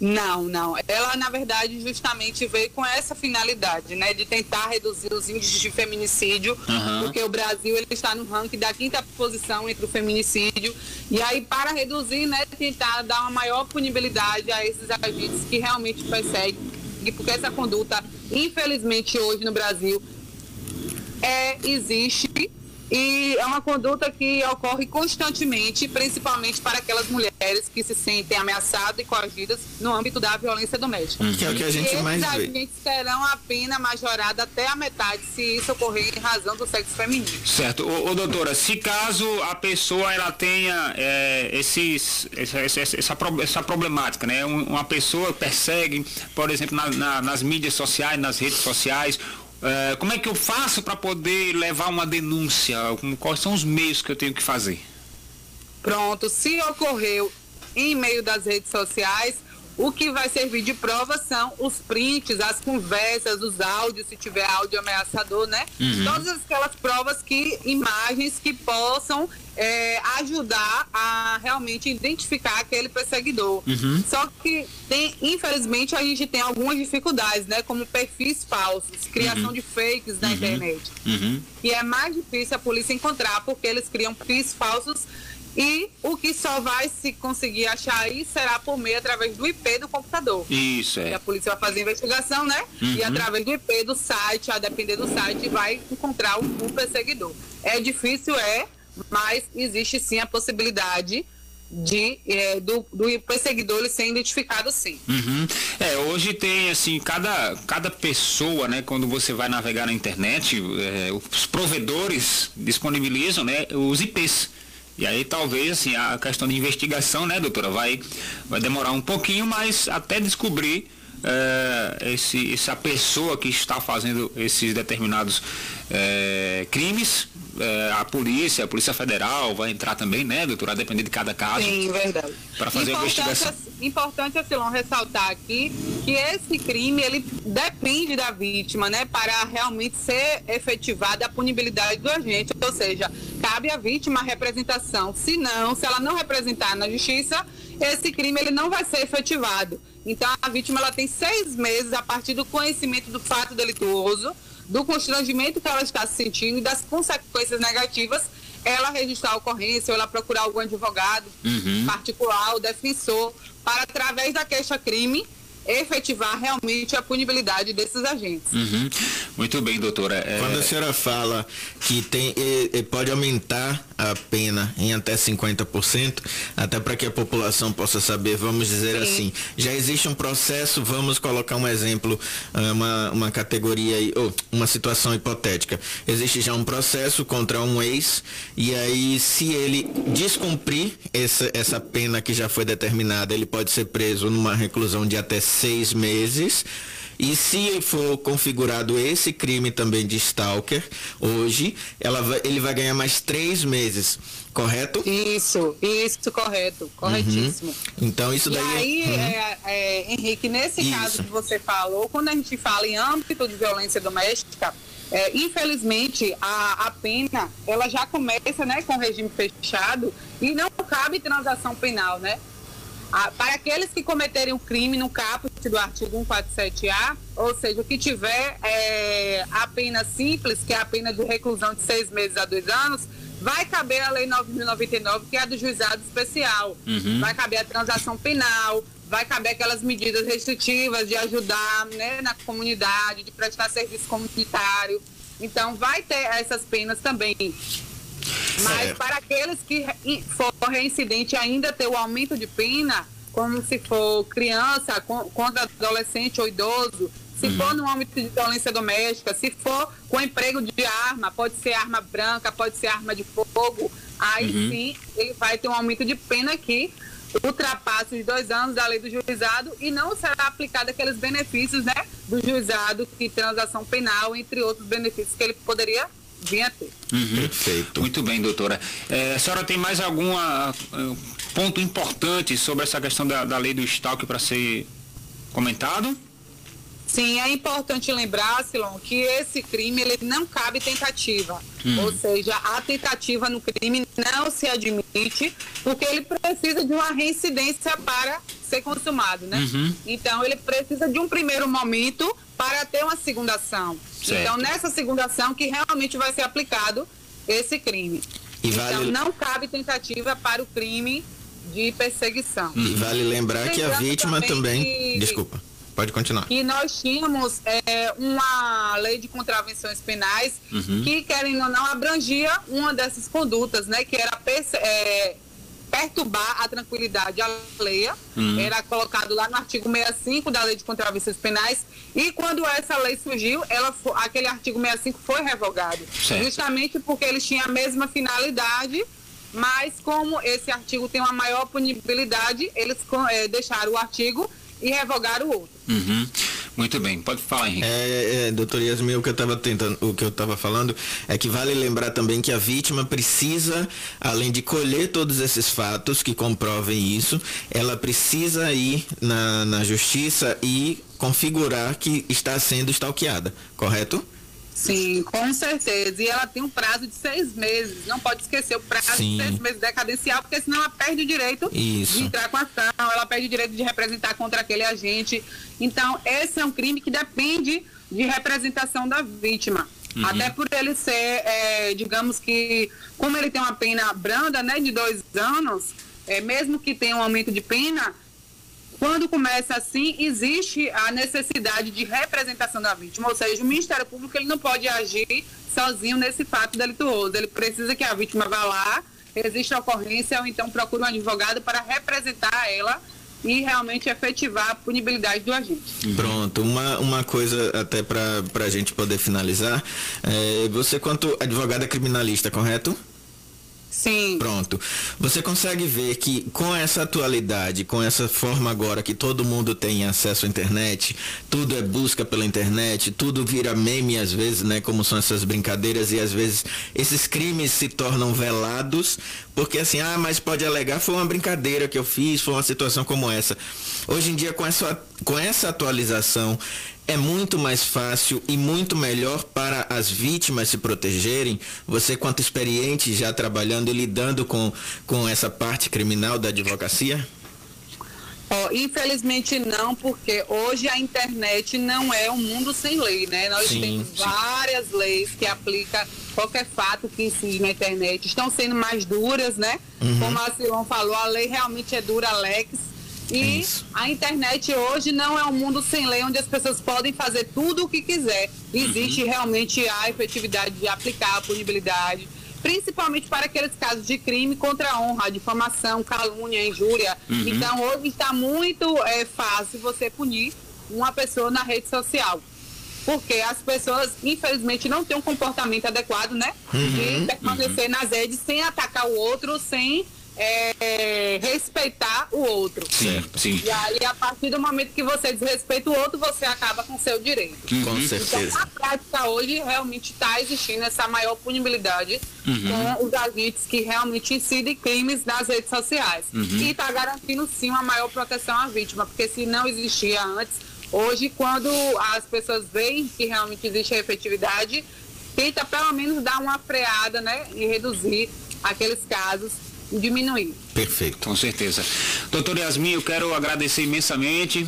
Não, não. Ela, na verdade, justamente veio com essa finalidade, né? De tentar reduzir os índices de feminicídio, Aham. porque o Brasil ele está no ranking da quinta posição entre o feminicídio. E aí, para reduzir, né, tentar dar uma maior punibilidade a esses agentes que realmente perseguem, porque essa conduta, infelizmente, hoje no Brasil, é, existe e é uma conduta que ocorre constantemente, principalmente para aquelas mulheres que se sentem ameaçadas e coagidas no âmbito da violência doméstica. Que é o que a gente e mais esses vê. agentes terão a pena majorada até a metade se isso ocorrer em razão do sexo feminino. Certo. Ô, ô, doutora, se caso a pessoa ela tenha é, esses, essa, essa, essa, essa problemática, né? Um- Uma pessoa persegue, por exemplo, na- na- nas mídias sociais, nas redes sociais, é, como é que eu faço para poder levar uma denúncia? Quais são os meios que eu tenho que fazer? Pronto, se ocorreu em meio das redes sociais, o que vai servir de prova são os prints, as conversas, os áudios, se tiver áudio ameaçador, né? Uhum. Todas aquelas provas que, imagens que possam é, ajudar a realmente identificar aquele perseguidor. Uhum. Só que tem, infelizmente, a gente tem algumas dificuldades, né? Como perfis falsos, criação Uhum. de fakes na Uhum. internet Uhum. e é mais difícil a polícia encontrar porque eles criam perfis falsos e o que só vai se conseguir achar aí será por meio através do IP do computador. Isso, E é. a polícia vai fazer a investigação, né? E Uhum. através do IP do site, a depender do site, vai encontrar o, o perseguidor. É difícil, é, mas existe sim a possibilidade de é, do, do perseguidor ele ser identificado sim. Uhum. É, hoje tem assim, cada, cada pessoa, né, quando você vai navegar na internet, é, os provedores disponibilizam, né, os IPs. E aí talvez assim, a questão de investigação, né, doutora, vai, vai demorar um pouquinho, mas até descobrir é, esse, essa pessoa que está fazendo esses determinados é, crimes, é, a polícia, a Polícia Federal vai entrar também, né, doutora, a depender de cada caso. Sim, verdade. Para fazer a importante, investigação. importante, Silon, ressaltar aqui que esse crime, ele depende da vítima, né? Para realmente ser efetivada a punibilidade do agente. Ou seja, cabe à vítima a representação. Se não, se ela não representar na justiça, esse crime ele não vai ser efetivado. Então, a vítima ela tem seis meses a partir do conhecimento do fato delituoso, do constrangimento que ela está se sentindo e das consequências negativas, ela registrar a ocorrência ou ela procurar algum advogado Uhum. particular, o defensor, para através da queixa-crime efetivar realmente a punibilidade desses agentes. Uhum. Muito bem, doutora. É... Quando a senhora fala que tem, pode aumentar a pena em até 50%, até para que a população possa saber, vamos dizer Sim. assim, já existe um processo, vamos colocar um exemplo, ah, uma, uma categoria, ou uma situação hipotética. Existe já um processo contra um ex, e aí se ele descumprir essa, essa pena que já foi determinada, ele pode ser preso numa reclusão de até seis meses. E se for configurado esse crime também de stalker, hoje, ela vai, ele vai ganhar mais três meses, correto? Isso, isso, correto, corretíssimo. Uhum. Então isso daí. E aí, uhum. é, é, Henrique, nesse isso. caso que você falou, quando a gente fala em âmbito de violência doméstica, é, infelizmente, a, a pena, ela já começa né, com regime fechado e não cabe transação penal, né? Ah, para aqueles que cometerem um crime no caput do artigo 147A, ou seja, que tiver é, a pena simples, que é a pena de reclusão de seis meses a dois anos, vai caber a Lei 9.099, que é a do juizado especial. Uhum. Vai caber a transação penal, vai caber aquelas medidas restritivas de ajudar né, na comunidade, de prestar serviço comunitário. Então, vai ter essas penas também. Mas para aqueles que for reincidente ainda ter o aumento de pena, como se for criança, contra adolescente ou idoso, se uhum. for no âmbito de violência doméstica, se for com emprego de arma, pode ser arma branca, pode ser arma de fogo, aí uhum. sim ele vai ter um aumento de pena que ultrapassa os dois anos da lei do juizado e não será aplicado aqueles benefícios né, do juizado, que transação penal, entre outros benefícios que ele poderia venha ter. Uhum. Perfeito. Muito bem, doutora. É, a senhora tem mais algum uh, ponto importante sobre essa questão da, da lei do estoque para ser comentado? Sim, é importante lembrar, Silon, que esse crime ele não cabe tentativa. Hum. Ou seja, a tentativa no crime não se admite, porque ele precisa de uma reincidência para ser consumado, né? Uhum. Então, ele precisa de um primeiro momento para ter uma segunda ação. Certo. Então, nessa segunda ação que realmente vai ser aplicado esse crime. E então, vale... não cabe tentativa para o crime de perseguição. E vale lembrar que a vítima também... também... Que... Desculpa Pode continuar. E nós tínhamos é, uma lei de contravenções penais uhum. que, querendo ou não, abrangia uma dessas condutas, né? Que era é, perturbar a tranquilidade alheia. Uhum. Era colocado lá no artigo 65 da lei de contravenções penais. E quando essa lei surgiu, ela, aquele artigo 65 foi revogado. Certo. Justamente porque eles tinham a mesma finalidade mas como esse artigo tem uma maior punibilidade, eles é, deixaram o artigo e revogar o outro. Uhum. Muito bem, pode falar, Henrique. É, é, doutor Yasmin, o que eu estava tentando, o que eu estava falando é que vale lembrar também que a vítima precisa, além de colher todos esses fatos que comprovem isso, ela precisa ir na, na justiça e configurar que está sendo stalkeada, correto? Sim, com certeza. E ela tem um prazo de seis meses. Não pode esquecer o prazo Sim. de seis meses decadencial, porque senão ela perde o direito Isso. de entrar com a ação, ela perde o direito de representar contra aquele agente. Então, esse é um crime que depende de representação da vítima. Uhum. Até por ele ser, é, digamos que, como ele tem uma pena branda, né, de dois anos, é, mesmo que tenha um aumento de pena, quando começa assim, existe a necessidade de representação da vítima, ou seja, o Ministério Público ele não pode agir sozinho nesse fato delituoso. Ele precisa que a vítima vá lá, exista a ocorrência, ou então procure um advogado para representar ela e realmente efetivar a punibilidade do agente. Pronto, uma, uma coisa até para a gente poder finalizar. É, você, quanto advogada criminalista, correto? Sim. Pronto. Você consegue ver que com essa atualidade, com essa forma agora que todo mundo tem acesso à internet, tudo é busca pela internet, tudo vira meme às vezes, né? Como são essas brincadeiras e às vezes esses crimes se tornam velados, porque assim, ah, mas pode alegar, foi uma brincadeira que eu fiz, foi uma situação como essa. Hoje em dia, com essa, com essa atualização, é muito mais fácil e muito melhor para as vítimas se protegerem. Você, quanto experiente já trabalhando e lidando com, com essa parte criminal da advocacia? Oh, infelizmente não, porque hoje a internet não é um mundo sem lei, né? Nós sim, temos sim. várias leis que aplicam qualquer fato que incide na internet. Estão sendo mais duras, né? Uhum. Como a Silon falou, a lei realmente é dura, Alex E a internet hoje não é um mundo sem lei, onde as pessoas podem fazer tudo o que quiser. Existe realmente a efetividade de aplicar a punibilidade, principalmente para aqueles casos de crime contra a honra, difamação, calúnia, injúria. Uhum. Então, hoje está muito é, fácil você punir uma pessoa na rede social. Porque as pessoas, infelizmente, não têm um comportamento adequado, né? Uhum, De permanecer nas redes sem atacar o outro, sem é, respeitar o outro. Certo, sim. E aí, a partir do momento que você desrespeita o outro, você acaba com seu direito. Com certeza. Então, na prática, hoje, realmente está existindo essa maior punibilidade Uhum. com os agentes que realmente incidem crimes nas redes sociais. Uhum. E está garantindo, sim, uma maior proteção à vítima, porque se não existia antes, hoje, quando as pessoas veem que realmente existe a efetividade, tenta pelo menos dar uma freada, né, e reduzir aqueles casos diminuir. Perfeito. Com certeza. Doutora Yasmin, eu quero agradecer imensamente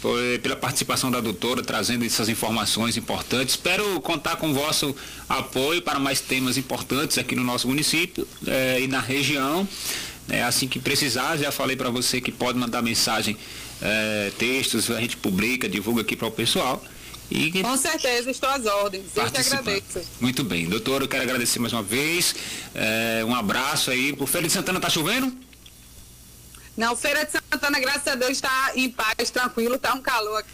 por- pela participação da doutora, trazendo essas informações importantes. Espero contar com o vosso apoio para mais temas importantes aqui no nosso município eh, e na região. É, assim que precisar, já falei para você que pode mandar mensagem, eh, textos, a gente publica, divulga aqui para o pessoal. E Com certeza, estou às ordens. Eu que Participar. agradeço. Muito bem, doutor, eu quero agradecer mais uma vez. É, um abraço aí. Por Feira de Santana tá chovendo? Não, Feira de Santana, graças a Deus, está em paz, tranquilo, está um calor aqui.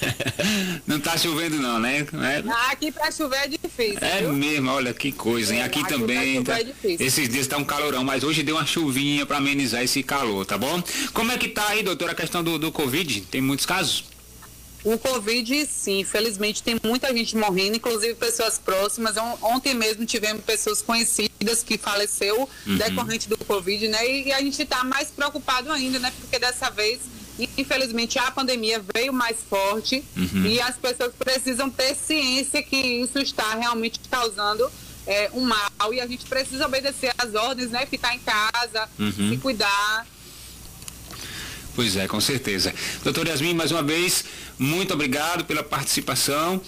[LAUGHS] Não tá chovendo não, né? É, Aqui para chover é difícil. é viu? mesmo, olha que coisa, hein? É, Aqui, aqui também. Tá, é esses dias tá um calorão, mas hoje deu uma chuvinha para amenizar esse calor, tá bom? Como é que tá aí, doutora, a questão do, do Covid? Tem muitos casos? O Covid, sim, infelizmente tem muita gente morrendo, inclusive pessoas próximas. On- Ontem mesmo tivemos pessoas conhecidas que faleceu Uhum. decorrente do Covid, né? E, e a gente está mais preocupado ainda, né? Porque dessa vez, infelizmente, a pandemia veio mais forte Uhum. e as pessoas precisam ter ciência que isso está realmente causando é, um mal e a gente precisa obedecer às ordens, né? Ficar em casa, Uhum. se cuidar. Pois é, com certeza. Doutor Yasmin, mais uma vez, muito obrigado pela participação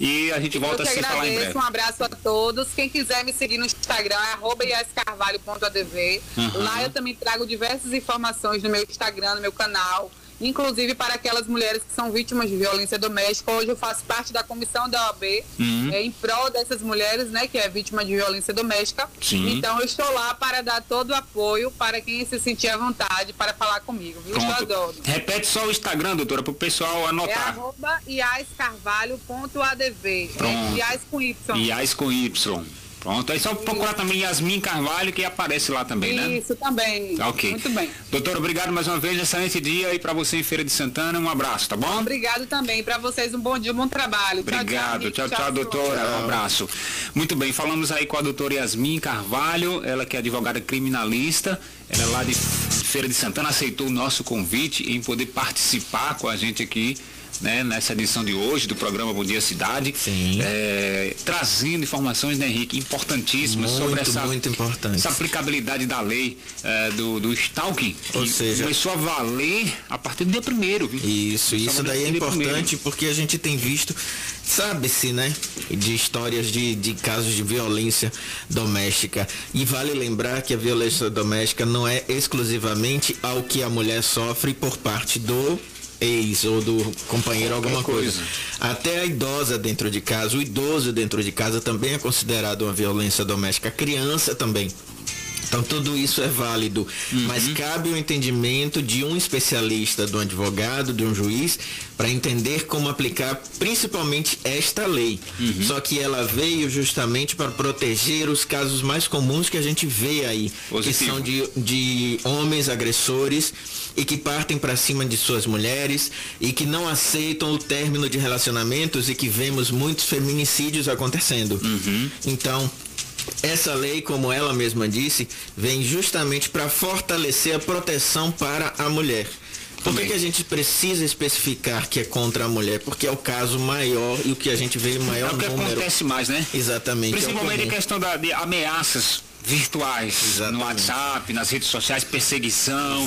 e a gente volta a se falar em breve. um abraço a todos. Quem quiser me seguir no Instagram é iascarvalho.adv. Uhum. Lá eu também trago diversas informações no meu Instagram, no meu canal. Inclusive para aquelas mulheres que são vítimas de violência doméstica. Hoje eu faço parte da comissão da OAB Uhum. é, em prol dessas mulheres, né, que é vítima de violência doméstica. Sim. Então eu estou lá para dar todo o apoio para quem se sentir à vontade para falar comigo. Viu? Eu Pronto. adoro. Repete só o Instagram, doutora, para o pessoal É anotar. arroba iascarvalho.adv. Pronto. É com Y. Iás com Y. Pronto, aí só procurar também Yasmin Carvalho que aparece lá também, né? Isso também. Tá ok. Muito bem. Doutor, obrigado mais uma vez, excelente dia aí para você em Feira de Santana, um abraço, tá bom? Obrigado também. Para vocês, um bom dia, um bom trabalho. Tchau, Obrigado, Henrique. tchau, tchau, doutora. Um abraço. Muito bem, falamos aí com a doutora Yasmin Carvalho, ela que é advogada criminalista, ela é lá de Feira de Santana, aceitou o nosso convite em poder participar com a gente aqui. Né, nessa edição de hoje do programa Bom Dia Cidade, É, trazendo informações, né, Henrique, importantíssimas sobre Muito, essa, muito importante. essa aplicabilidade da lei é, do, do stalking, Ou seja- começou a valer a partir do dia primeiro. Viu? Isso, isso Começou a daí é importante porque a gente tem visto, sabe-se, né, de histórias de, de casos de violência doméstica. E vale lembrar que a violência doméstica não é exclusivamente ao que a mulher sofre por parte do ex ou do companheiro, alguma coisa. Até a idosa dentro de casa, o idoso dentro de casa também é considerado uma violência doméstica. A criança também. Então tudo isso é válido, mas cabe o entendimento de um especialista, de um advogado, de um juiz, para entender como aplicar principalmente esta lei. Só que ela veio justamente para proteger os casos mais comuns que a gente vê aí, Positivo. que são de, de homens agressores e que partem para cima de suas mulheres e que não aceitam o término de relacionamentos e que vemos muitos feminicídios acontecendo. Então, essa lei, como ela mesma disse, vem justamente para fortalecer a proteção para a mulher. Por que, que a gente precisa especificar que é contra a mulher? Porque é o caso maior e o que a gente vê em maior É o que número. acontece mais, né? Exatamente. é Principalmente a comum. questão da, de ameaças virtuais no WhatsApp, nas redes sociais, perseguição.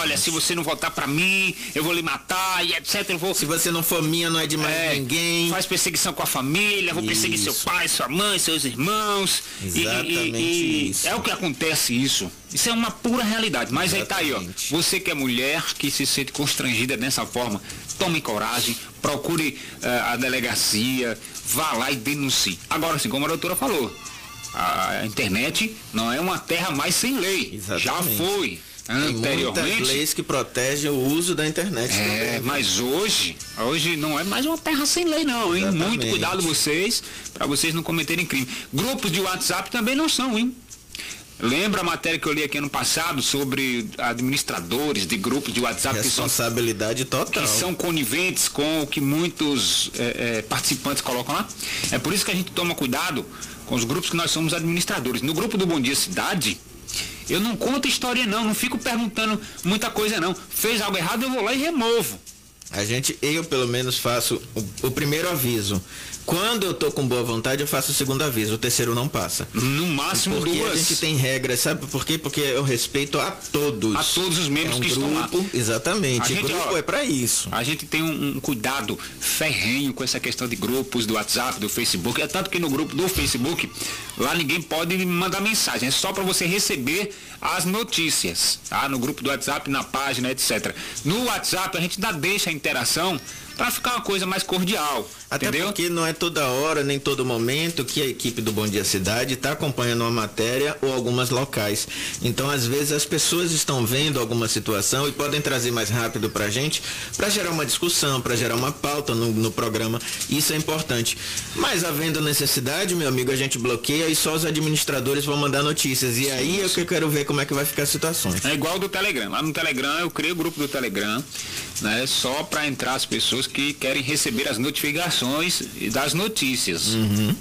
Olha, se você não votar pra mim, eu vou lhe matar e etc. Eu vou... Se você não for minha, não é de mais É, ninguém. Faz perseguição com a família, vou perseguir seu Isso. pai, sua mãe, seus irmãos. E- e- Exatamente e- isso. É o que acontece isso. Isso é uma pura realidade. Mas aí tá aí, ó. Você que é mulher, que se sente constrangida dessa forma, tome coragem, procure eh, a delegacia, vá lá e denuncie. Agora, assim, como a doutora falou, a internet não é uma terra mais sem lei. Já foi. Tem muitas Anteriormente. leis que protegem o uso da internet. É, também. mas hoje, hoje não é mais uma terra sem lei não, hein? Exatamente. Muito cuidado vocês, para vocês não cometerem crime. Grupos de WhatsApp também não são, hein? Lembra a matéria que eu li aqui ano passado sobre administradores de grupos de WhatsApp que são, Responsabilidade total. que são coniventes com o que muitos eh, eh, participantes colocam lá? É por isso que a gente toma cuidado com os grupos que nós somos administradores. No grupo do Bom Dia Cidade, eu não conto história não, não fico perguntando muita coisa não. Fez algo errado, eu vou lá e removo. A gente, eu pelo menos faço o, o primeiro aviso. Quando eu tô com boa vontade, eu faço o segundo aviso. O terceiro não passa. No máximo Porque duas. a gente tem regras, sabe por quê? Porque eu respeito a todos. A todos os membros é um que grupo, estão lá. Exatamente. A gente, grupo ó, é para isso. A gente tem um, um cuidado ferrenho com essa questão de grupos do WhatsApp, do Facebook. É tanto que no grupo do Facebook, lá ninguém pode mandar mensagem. É só para você receber as notícias. Tá? No grupo do WhatsApp, na página, etc. No WhatsApp a gente ainda deixa a interação para ficar uma coisa mais cordial. Até entendeu? porque não é toda hora, nem todo momento que a equipe do Bom Dia Cidade está acompanhando uma matéria ou algumas locais. Então, às vezes, as pessoas estão vendo alguma situação e podem trazer mais rápido para a gente, para gerar uma discussão, para gerar uma pauta no, no programa. Isso é importante. Mas, havendo necessidade, meu amigo, a gente bloqueia e só os administradores vão mandar notícias. E aí é que eu quero ver como é que vai ficar a situação. É igual do Telegram. Lá no Telegram eu criei o grupo do Telegram, né? Só para entrar as pessoas que querem receber as notificações e das notícias.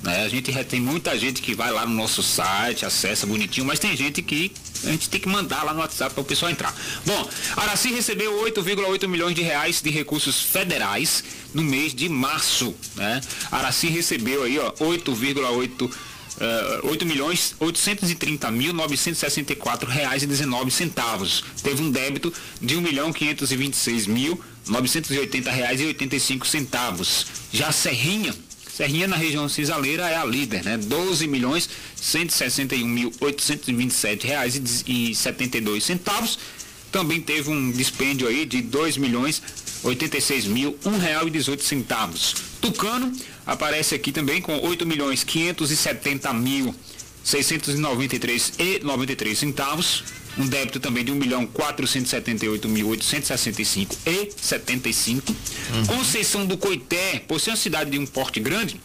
Né? A gente tem muita gente que vai lá no nosso site, acessa bonitinho, mas tem gente que a gente tem que mandar lá no WhatsApp para o pessoal entrar. Bom, Araci recebeu 8,8 milhões de reais de recursos federais no mês de março, né? Araci recebeu aí, ó, 8,8 eh, 8 milhões 830 mil 964 reais e 19 centavos. Teve um débito de 1 milhão 526 mil 980 reais e 85 centavos. Já Serrinha, Serrinha na região cisaleira é a líder, né? 12 milhões 161 mil 827 reais e e 72 centavos. Também teve um dispêndio aí de 2 milhões 86 mil um real e 18 centavos. Tucano aparece aqui também com 8 milhões 570 mil 693 e 93 centavos um débito também de 1.478.865,75, Uhum. Conceição do Coité, por ser é uma cidade de um porte grande,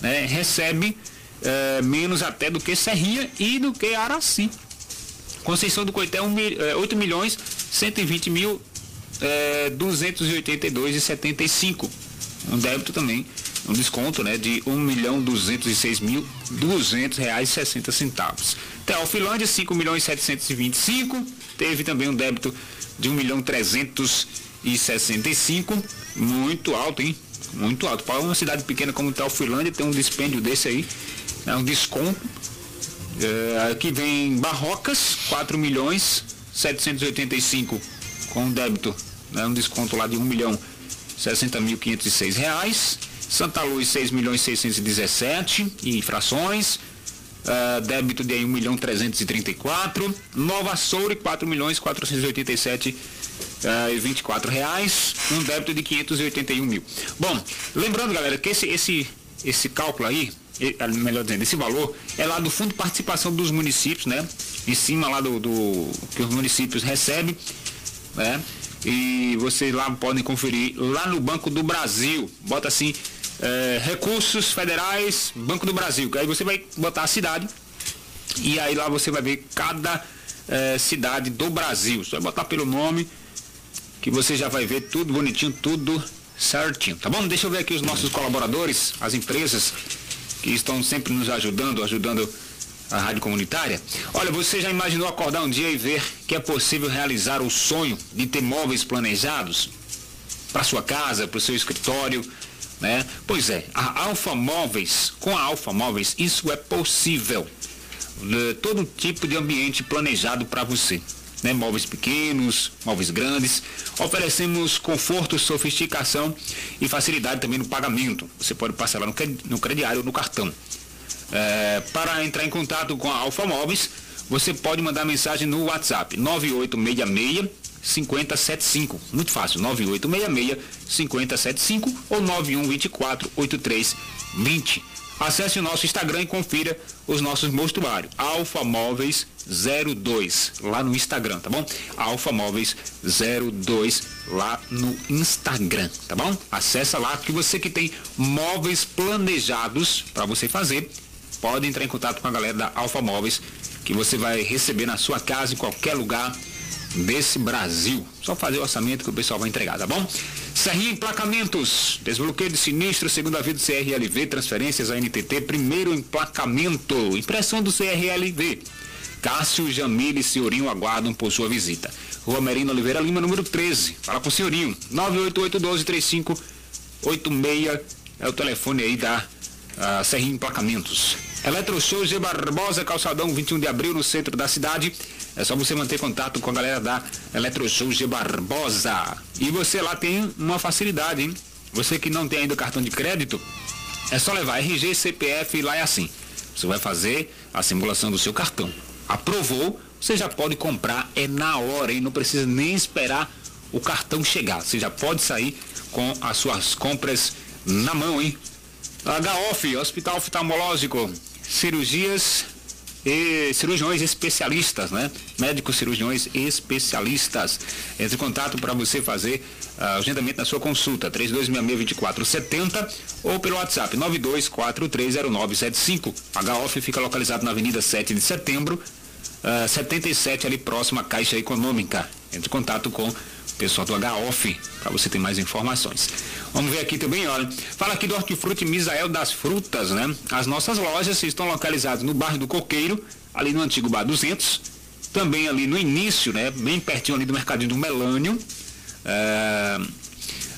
né, recebe é, menos até do que Serrinha e do que Araci. Conceição do Coité, é um, mil eh, é, 282,75. Eh, um débito também, um desconto né, de R$ 1.206.200,60. Teofilândia, 5 milhões 725. Teve também um débito de 1 milhão 365. Muito alto, hein? Muito alto. Para uma cidade pequena como Teofilândia ter um dispêndio desse aí, é um desconto. É, aqui vem Barrocas, 4 milhões 785 com débito, né, um desconto lá de 1 milhão 60 mil 506 reais. Santa Luz 6 milhões 617 e frações. Ah, débito de 1 milhão 334. Nova Soure 4 milhões 487 ah, e 24 reais. Um débito de 581 mil. Bom, lembrando galera que esse, esse, esse cálculo aí, ah, melhor dizendo, esse valor é lá do Fundo de Participação dos Municípios, né? Em cima lá do, do que os municípios recebem, né? E vocês lá podem conferir lá no Banco do Brasil. Bota assim, eh, recursos federais, Banco do Brasil. Aí você vai botar a cidade e aí lá você vai ver cada eh, cidade do Brasil. Vai botar pelo nome que você já vai ver tudo bonitinho, tudo certinho. Tá bom? Deixa eu ver aqui os nossos colaboradores, as empresas que estão sempre nos ajudando, ajudando a rádio comunitária. Olha, você já imaginou acordar um dia e ver que é possível realizar o sonho de ter móveis planejados para sua casa, para o seu escritório, né? Pois é, a Alfa Móveis, com a Alfa Móveis, isso é possível. eh, todo tipo de ambiente planejado para você. Né? Móveis pequenos, móveis grandes. Oferecemos conforto, sofisticação e facilidade também no pagamento. Você pode parcelar no crediário ou no cartão. É, para entrar em contato com a Alfa Móveis, você pode mandar mensagem no WhatsApp 9866 5075. Muito fácil, 9866 5075 ou 9124 8320. Acesse o nosso Instagram e confira os nossos mostruários. Alfa Móveis 02 lá no Instagram, tá bom? Alfa Móveis 02 lá no Instagram, tá bom? Acessa lá que você que tem móveis planejados para você fazer, pode entrar em contato com a galera da Alfa Móveis que você vai receber na sua casa em qualquer lugar desse Brasil. Só fazer o orçamento que o pessoal vai entregar, tá bom? Serrinha Emplacamentos, desbloqueio de sinistro, segunda via do CRLV, transferências a NTT, primeiro emplacamento, impressão do CRLV. Cássio, Jamile e Senhorinho aguardam por sua visita. Rua Merino Oliveira Lima, número 13. Fala com o Senhorinho. 988-12-3586 é o telefone aí da ah, Serrinha Emplacamentos. Eletroshow G Barbosa, calçadão 21 de abril, no centro da cidade. É só você manter contato com a galera da Eletroshow G Barbosa. E você lá tem uma facilidade, hein? Você que não tem ainda o cartão de crédito, é só levar RG, CPF e lá é assim. Você vai fazer a simulação do seu cartão. Aprovou, você já pode comprar, é na hora, hein? Não precisa nem esperar o cartão chegar. Você já pode sair com as suas compras na mão, hein? HOF, Hospital Oftalmológico, cirurgias e cirurgiões especialistas, né? Médicos cirurgiões especialistas. Entre em contato para você fazer ah, agendamento na sua consulta, 3266-2470 ou pelo WhatsApp 92430975. HOF fica localizado na Avenida 7 de Setembro, ah, 77, ali próximo à Caixa Econômica. Entre em contato com pessoal do HOF para você ter mais informações. Vamos ver aqui também, olha. Fala aqui do Hortifruti Misael das Frutas, né? As nossas lojas estão localizadas no bairro do Coqueiro, ali no antigo Bar 200, também ali no início, né? Bem pertinho ali do Mercadinho do Melânio, é,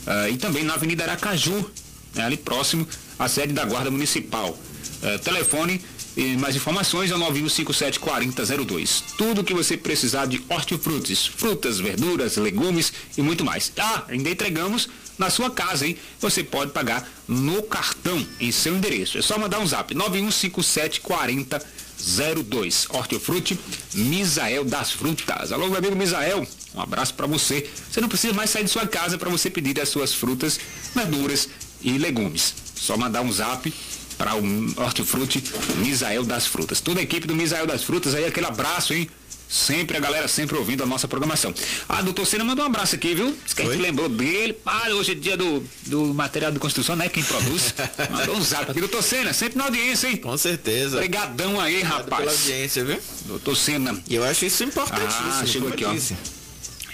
é, e também na Avenida Aracaju, né? ali próximo à sede da Guarda Municipal. É, telefone e mais informações é o 91574002. Tudo que você precisar de hortifrutis, frutas, verduras, legumes e muito mais. Ah, ainda entregamos na sua casa, hein? Você pode pagar no cartão em seu endereço. É só mandar um zap 91574002. Hortifruti Misael das Frutas. Alô, meu amigo Misael, um abraço para você. Você não precisa mais sair de sua casa para você pedir as suas frutas, verduras e legumes. Só mandar um zap para o Hortifruti Misael das Frutas. Toda a equipe do Misael das Frutas aí, aquele abraço, hein? Sempre a galera sempre ouvindo a nossa programação. Ah, doutor Senna mandou um abraço aqui, viu? Diz que a gente lembrou dele. Ah, hoje é dia do, do material de construção, né? Quem produz. [LAUGHS] Mandou um zap aqui. Doutor Senna, sempre na audiência, hein? Com certeza. Obrigadão aí, rapaz. pela audiência, viu? Doutor Senna. E eu acho isso importantíssimo. Ah, chegou aqui, ó.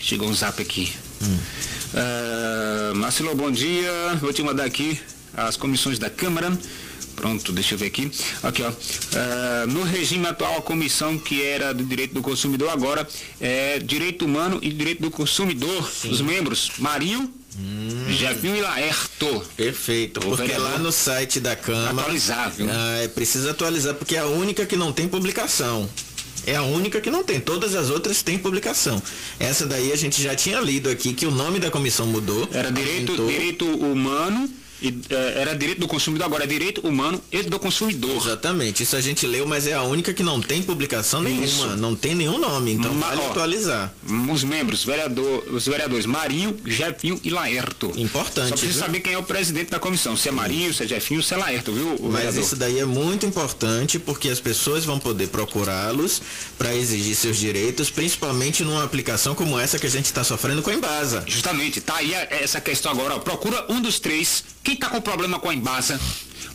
Chegou um zap aqui. Ah, Marcelo, bom dia. Vou te mandar aqui as comissões da Câmara. Pronto, deixa eu ver aqui. Aqui, ó. Ah, no regime atual, a comissão que era do direito do consumidor agora é direito humano e direito do consumidor. Os membros, Marinho, Jefinho e Laerto. Perfeito, porque vereador- lá no site da Câmara. Atualizar, viu? Ah, é, precisa atualizar, porque é a única que não tem publicação. É a única que não tem. Todas as outras têm publicação. Essa daí a gente já tinha lido aqui que o nome da comissão mudou. Era direito, direito humano, e, eh, era direito do consumidor, agora é direito humano e do consumidor. Exatamente, isso a gente leu, mas é a única que não tem publicação nenhuma, Isso. não tem nenhum nome, então Ma- vale ó, atualizar. Os membros, vereador, os vereadores Marinho, Jefinho e Laerto. Importante, Só precisa viu? saber quem é o presidente da comissão, se é Marinho, se é Jefinho, se é Laerto, viu, Mas vereador? isso daí é muito importante porque as pessoas vão poder procurá-los para exigir seus direitos, principalmente numa aplicação como essa que a gente está sofrendo com a Embasa. Justamente, tá aí essa questão agora. ó. Procura um dos três. Quem tá com problema com a Embasa,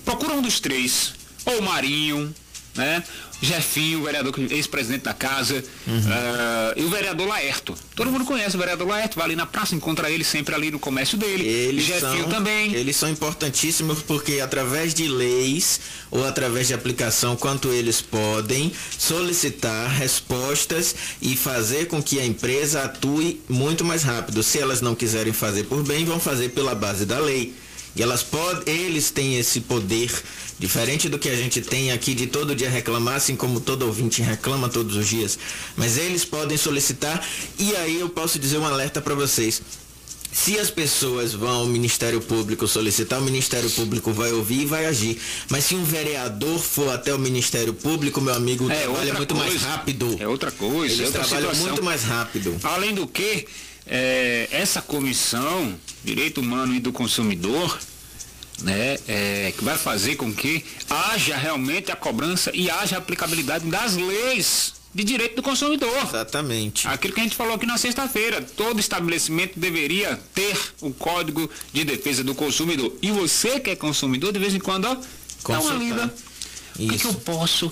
procura um dos três. Ou o Marinho, né? Jefinho, vereador, ex-presidente da casa, Uhum. ah, e o vereador Laerto. Todo mundo conhece o vereador Laerto, vai ali na praça, encontra ele sempre ali no comércio dele. Eles Jefinho são, também. Eles são importantíssimos porque através de leis ou através de aplicação, quanto eles podem solicitar respostas e fazer com que a empresa atue muito mais rápido. Se elas não quiserem fazer por bem, vão fazer pela base da lei. E elas podem, eles têm esse poder, diferente do que a gente tem aqui de todo dia reclamar, assim como todo ouvinte reclama todos os dias. Mas eles podem solicitar e aí eu posso dizer um alerta para vocês. Se as pessoas vão ao Ministério Público solicitar, o Ministério Público vai ouvir e vai agir. Mas se um vereador for até o Ministério Público, meu amigo, É trabalha outra muito mais coisa. rápido. É outra coisa. Eles é outra trabalham situação. muito mais rápido. Além do que, é, essa comissão, Direito Humano e do Consumidor, né, é, que vai fazer com que haja realmente a cobrança e haja a aplicabilidade das leis de direito do consumidor. Exatamente. Aquilo que a gente falou aqui na sexta-feira, todo estabelecimento deveria ter o Código de Defesa do Consumidor. E você que é consumidor, de vez em quando, ó, dá uma lida. O que, que eu posso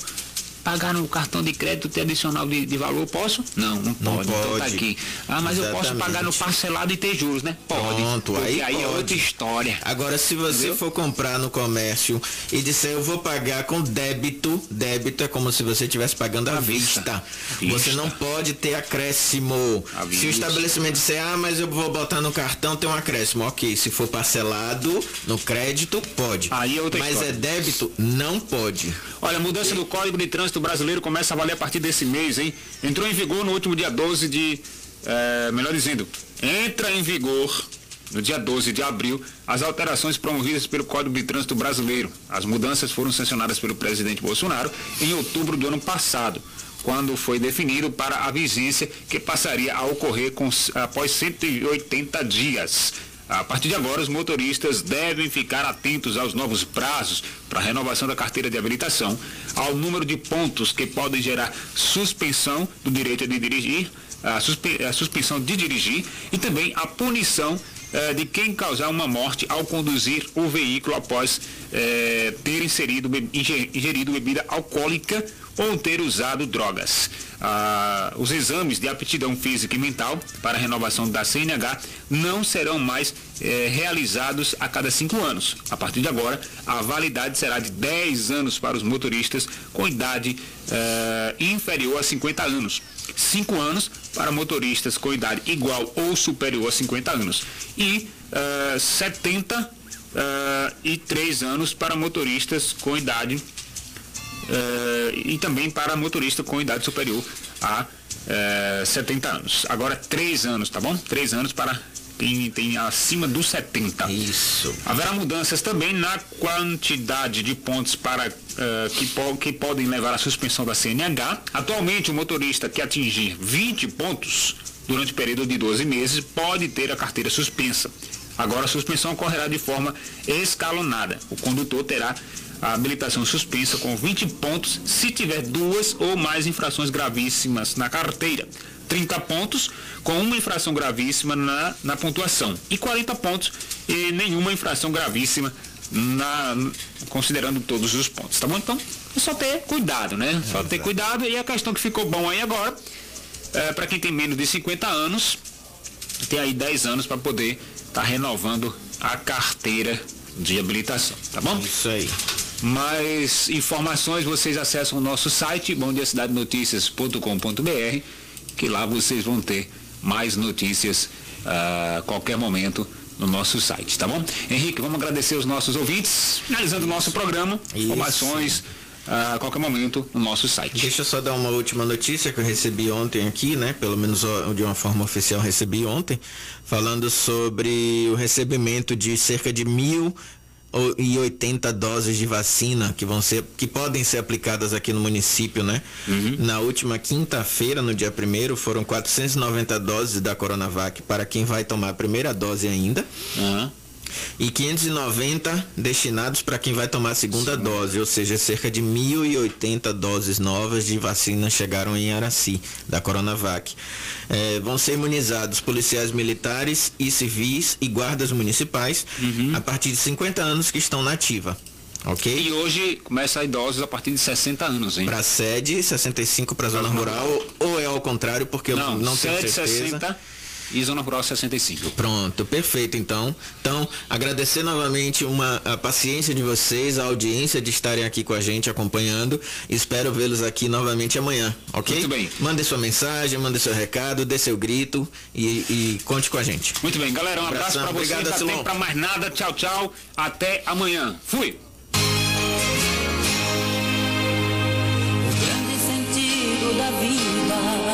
pagar no cartão de crédito ter adicional de, de valor? Posso? Não, não pode. Não Então tá pode. aqui. Ah, mas eu posso Exatamente. pagar no parcelado e ter juros, né? Pode. Pronto, aí aí, é pode. outra história. Agora, se você Entendeu? for comprar no comércio e disser eu vou pagar com débito, débito é como se você estivesse pagando à, vista. Você não pode ter acréscimo. Se o vista. estabelecimento disser, ah, mas eu vou botar no cartão, tem um acréscimo. Ok, se for parcelado no crédito, pode. Aí é outra mas história. é débito, não pode. Olha, mudança do Código de Trânsito Brasileiro começa a valer a partir desse mês, hein? Entrou em vigor no último dia 12 de. eh, melhor dizendo, entra em vigor no dia 12 de abril as alterações promovidas pelo Código de Trânsito Brasileiro. As mudanças foram sancionadas pelo presidente Bolsonaro em outubro do ano passado, quando foi definido para a vigência que passaria a ocorrer com, após 180 dias. A partir de agora, os motoristas devem ficar atentos aos novos prazos para a renovação da carteira de habilitação, ao número de pontos que podem gerar suspensão do direito de dirigir, a, suspe- a suspensão de dirigir e também a punição eh, de quem causar uma morte ao conduzir o veículo após eh, ter inserido, ingerido bebida alcoólica ou ter usado drogas. Ah, os exames de aptidão física e mental para renovação da CNH não serão mais eh, realizados a cada cinco anos. A partir de agora, a validade será de 10 anos para os motoristas com idade eh, inferior a 50 anos. 5 anos para motoristas com idade igual ou superior a 50 anos. E eh, 70 eh, e 3 anos para motoristas com idade eh, e também para motorista com idade superior a eh, 70 anos. Agora, 3 anos, tá bom? 3 anos para quem tem acima dos 70. Isso. Haverá mudanças também na quantidade de pontos para eh, que, po- que podem levar à suspensão da CNH. Atualmente, o motorista que atingir 20 pontos durante o período de 12 meses pode ter a carteira suspensa. Agora, a suspensão ocorrerá de forma escalonada. O condutor terá a habilitação suspensa com 20 pontos se tiver duas ou mais infrações gravíssimas na carteira. 30 pontos com uma infração gravíssima na, na pontuação e 40 pontos e nenhuma infração gravíssima na, considerando todos os pontos, tá bom? Então, é só ter cuidado, né? Só ter cuidado e a questão que ficou bom aí agora, é, para quem tem menos de 50 anos, tem aí 10 anos para poder estar renovando a carteira de habilitação, tá bom? Isso aí. Mais informações vocês acessam o nosso site bomdiacidadenoticias.com.br que lá vocês vão ter mais notícias a qualquer momento no nosso site, tá bom? Henrique, vamos agradecer os nossos ouvintes, finalizando o nosso programa, informações a qualquer momento no nosso site. Deixa eu só dar uma última notícia que eu recebi ontem aqui, né? Pelo menos de uma forma oficial recebi ontem, falando sobre o recebimento de cerca de mil e 80 doses de vacina que vão ser que podem ser aplicadas aqui no município, né? Na última quinta-feira, no dia primeiro, foram 490 doses da Coronavac para quem vai tomar a primeira dose ainda. E 590 destinados para quem vai tomar a segunda dose, ou seja, cerca de 1.080 doses novas de vacina chegaram em Araci, da Coronavac. Eh, vão ser imunizados policiais militares e civis e guardas municipais a partir de 50 anos que estão na ativa. Ok? E hoje começa a idosos a partir de 60 anos, hein? Para sede, 65 para zona rural, ou é ao contrário, porque eu Não, não tenho 7, certeza. 60 e Zona Rural 65. Pronto, perfeito então. Então, agradecer novamente uma, a paciência de vocês, a audiência de estarem aqui com a gente acompanhando. Espero vê-los aqui novamente amanhã, ok? Muito bem. Mande sua mensagem, mande seu recado, dê seu grito e, e conte com a gente. Muito bem, galera, um abraço para vocês. Obrigado, Silon. tempo pra mais nada. Tchau, tchau. Até amanhã. Fui.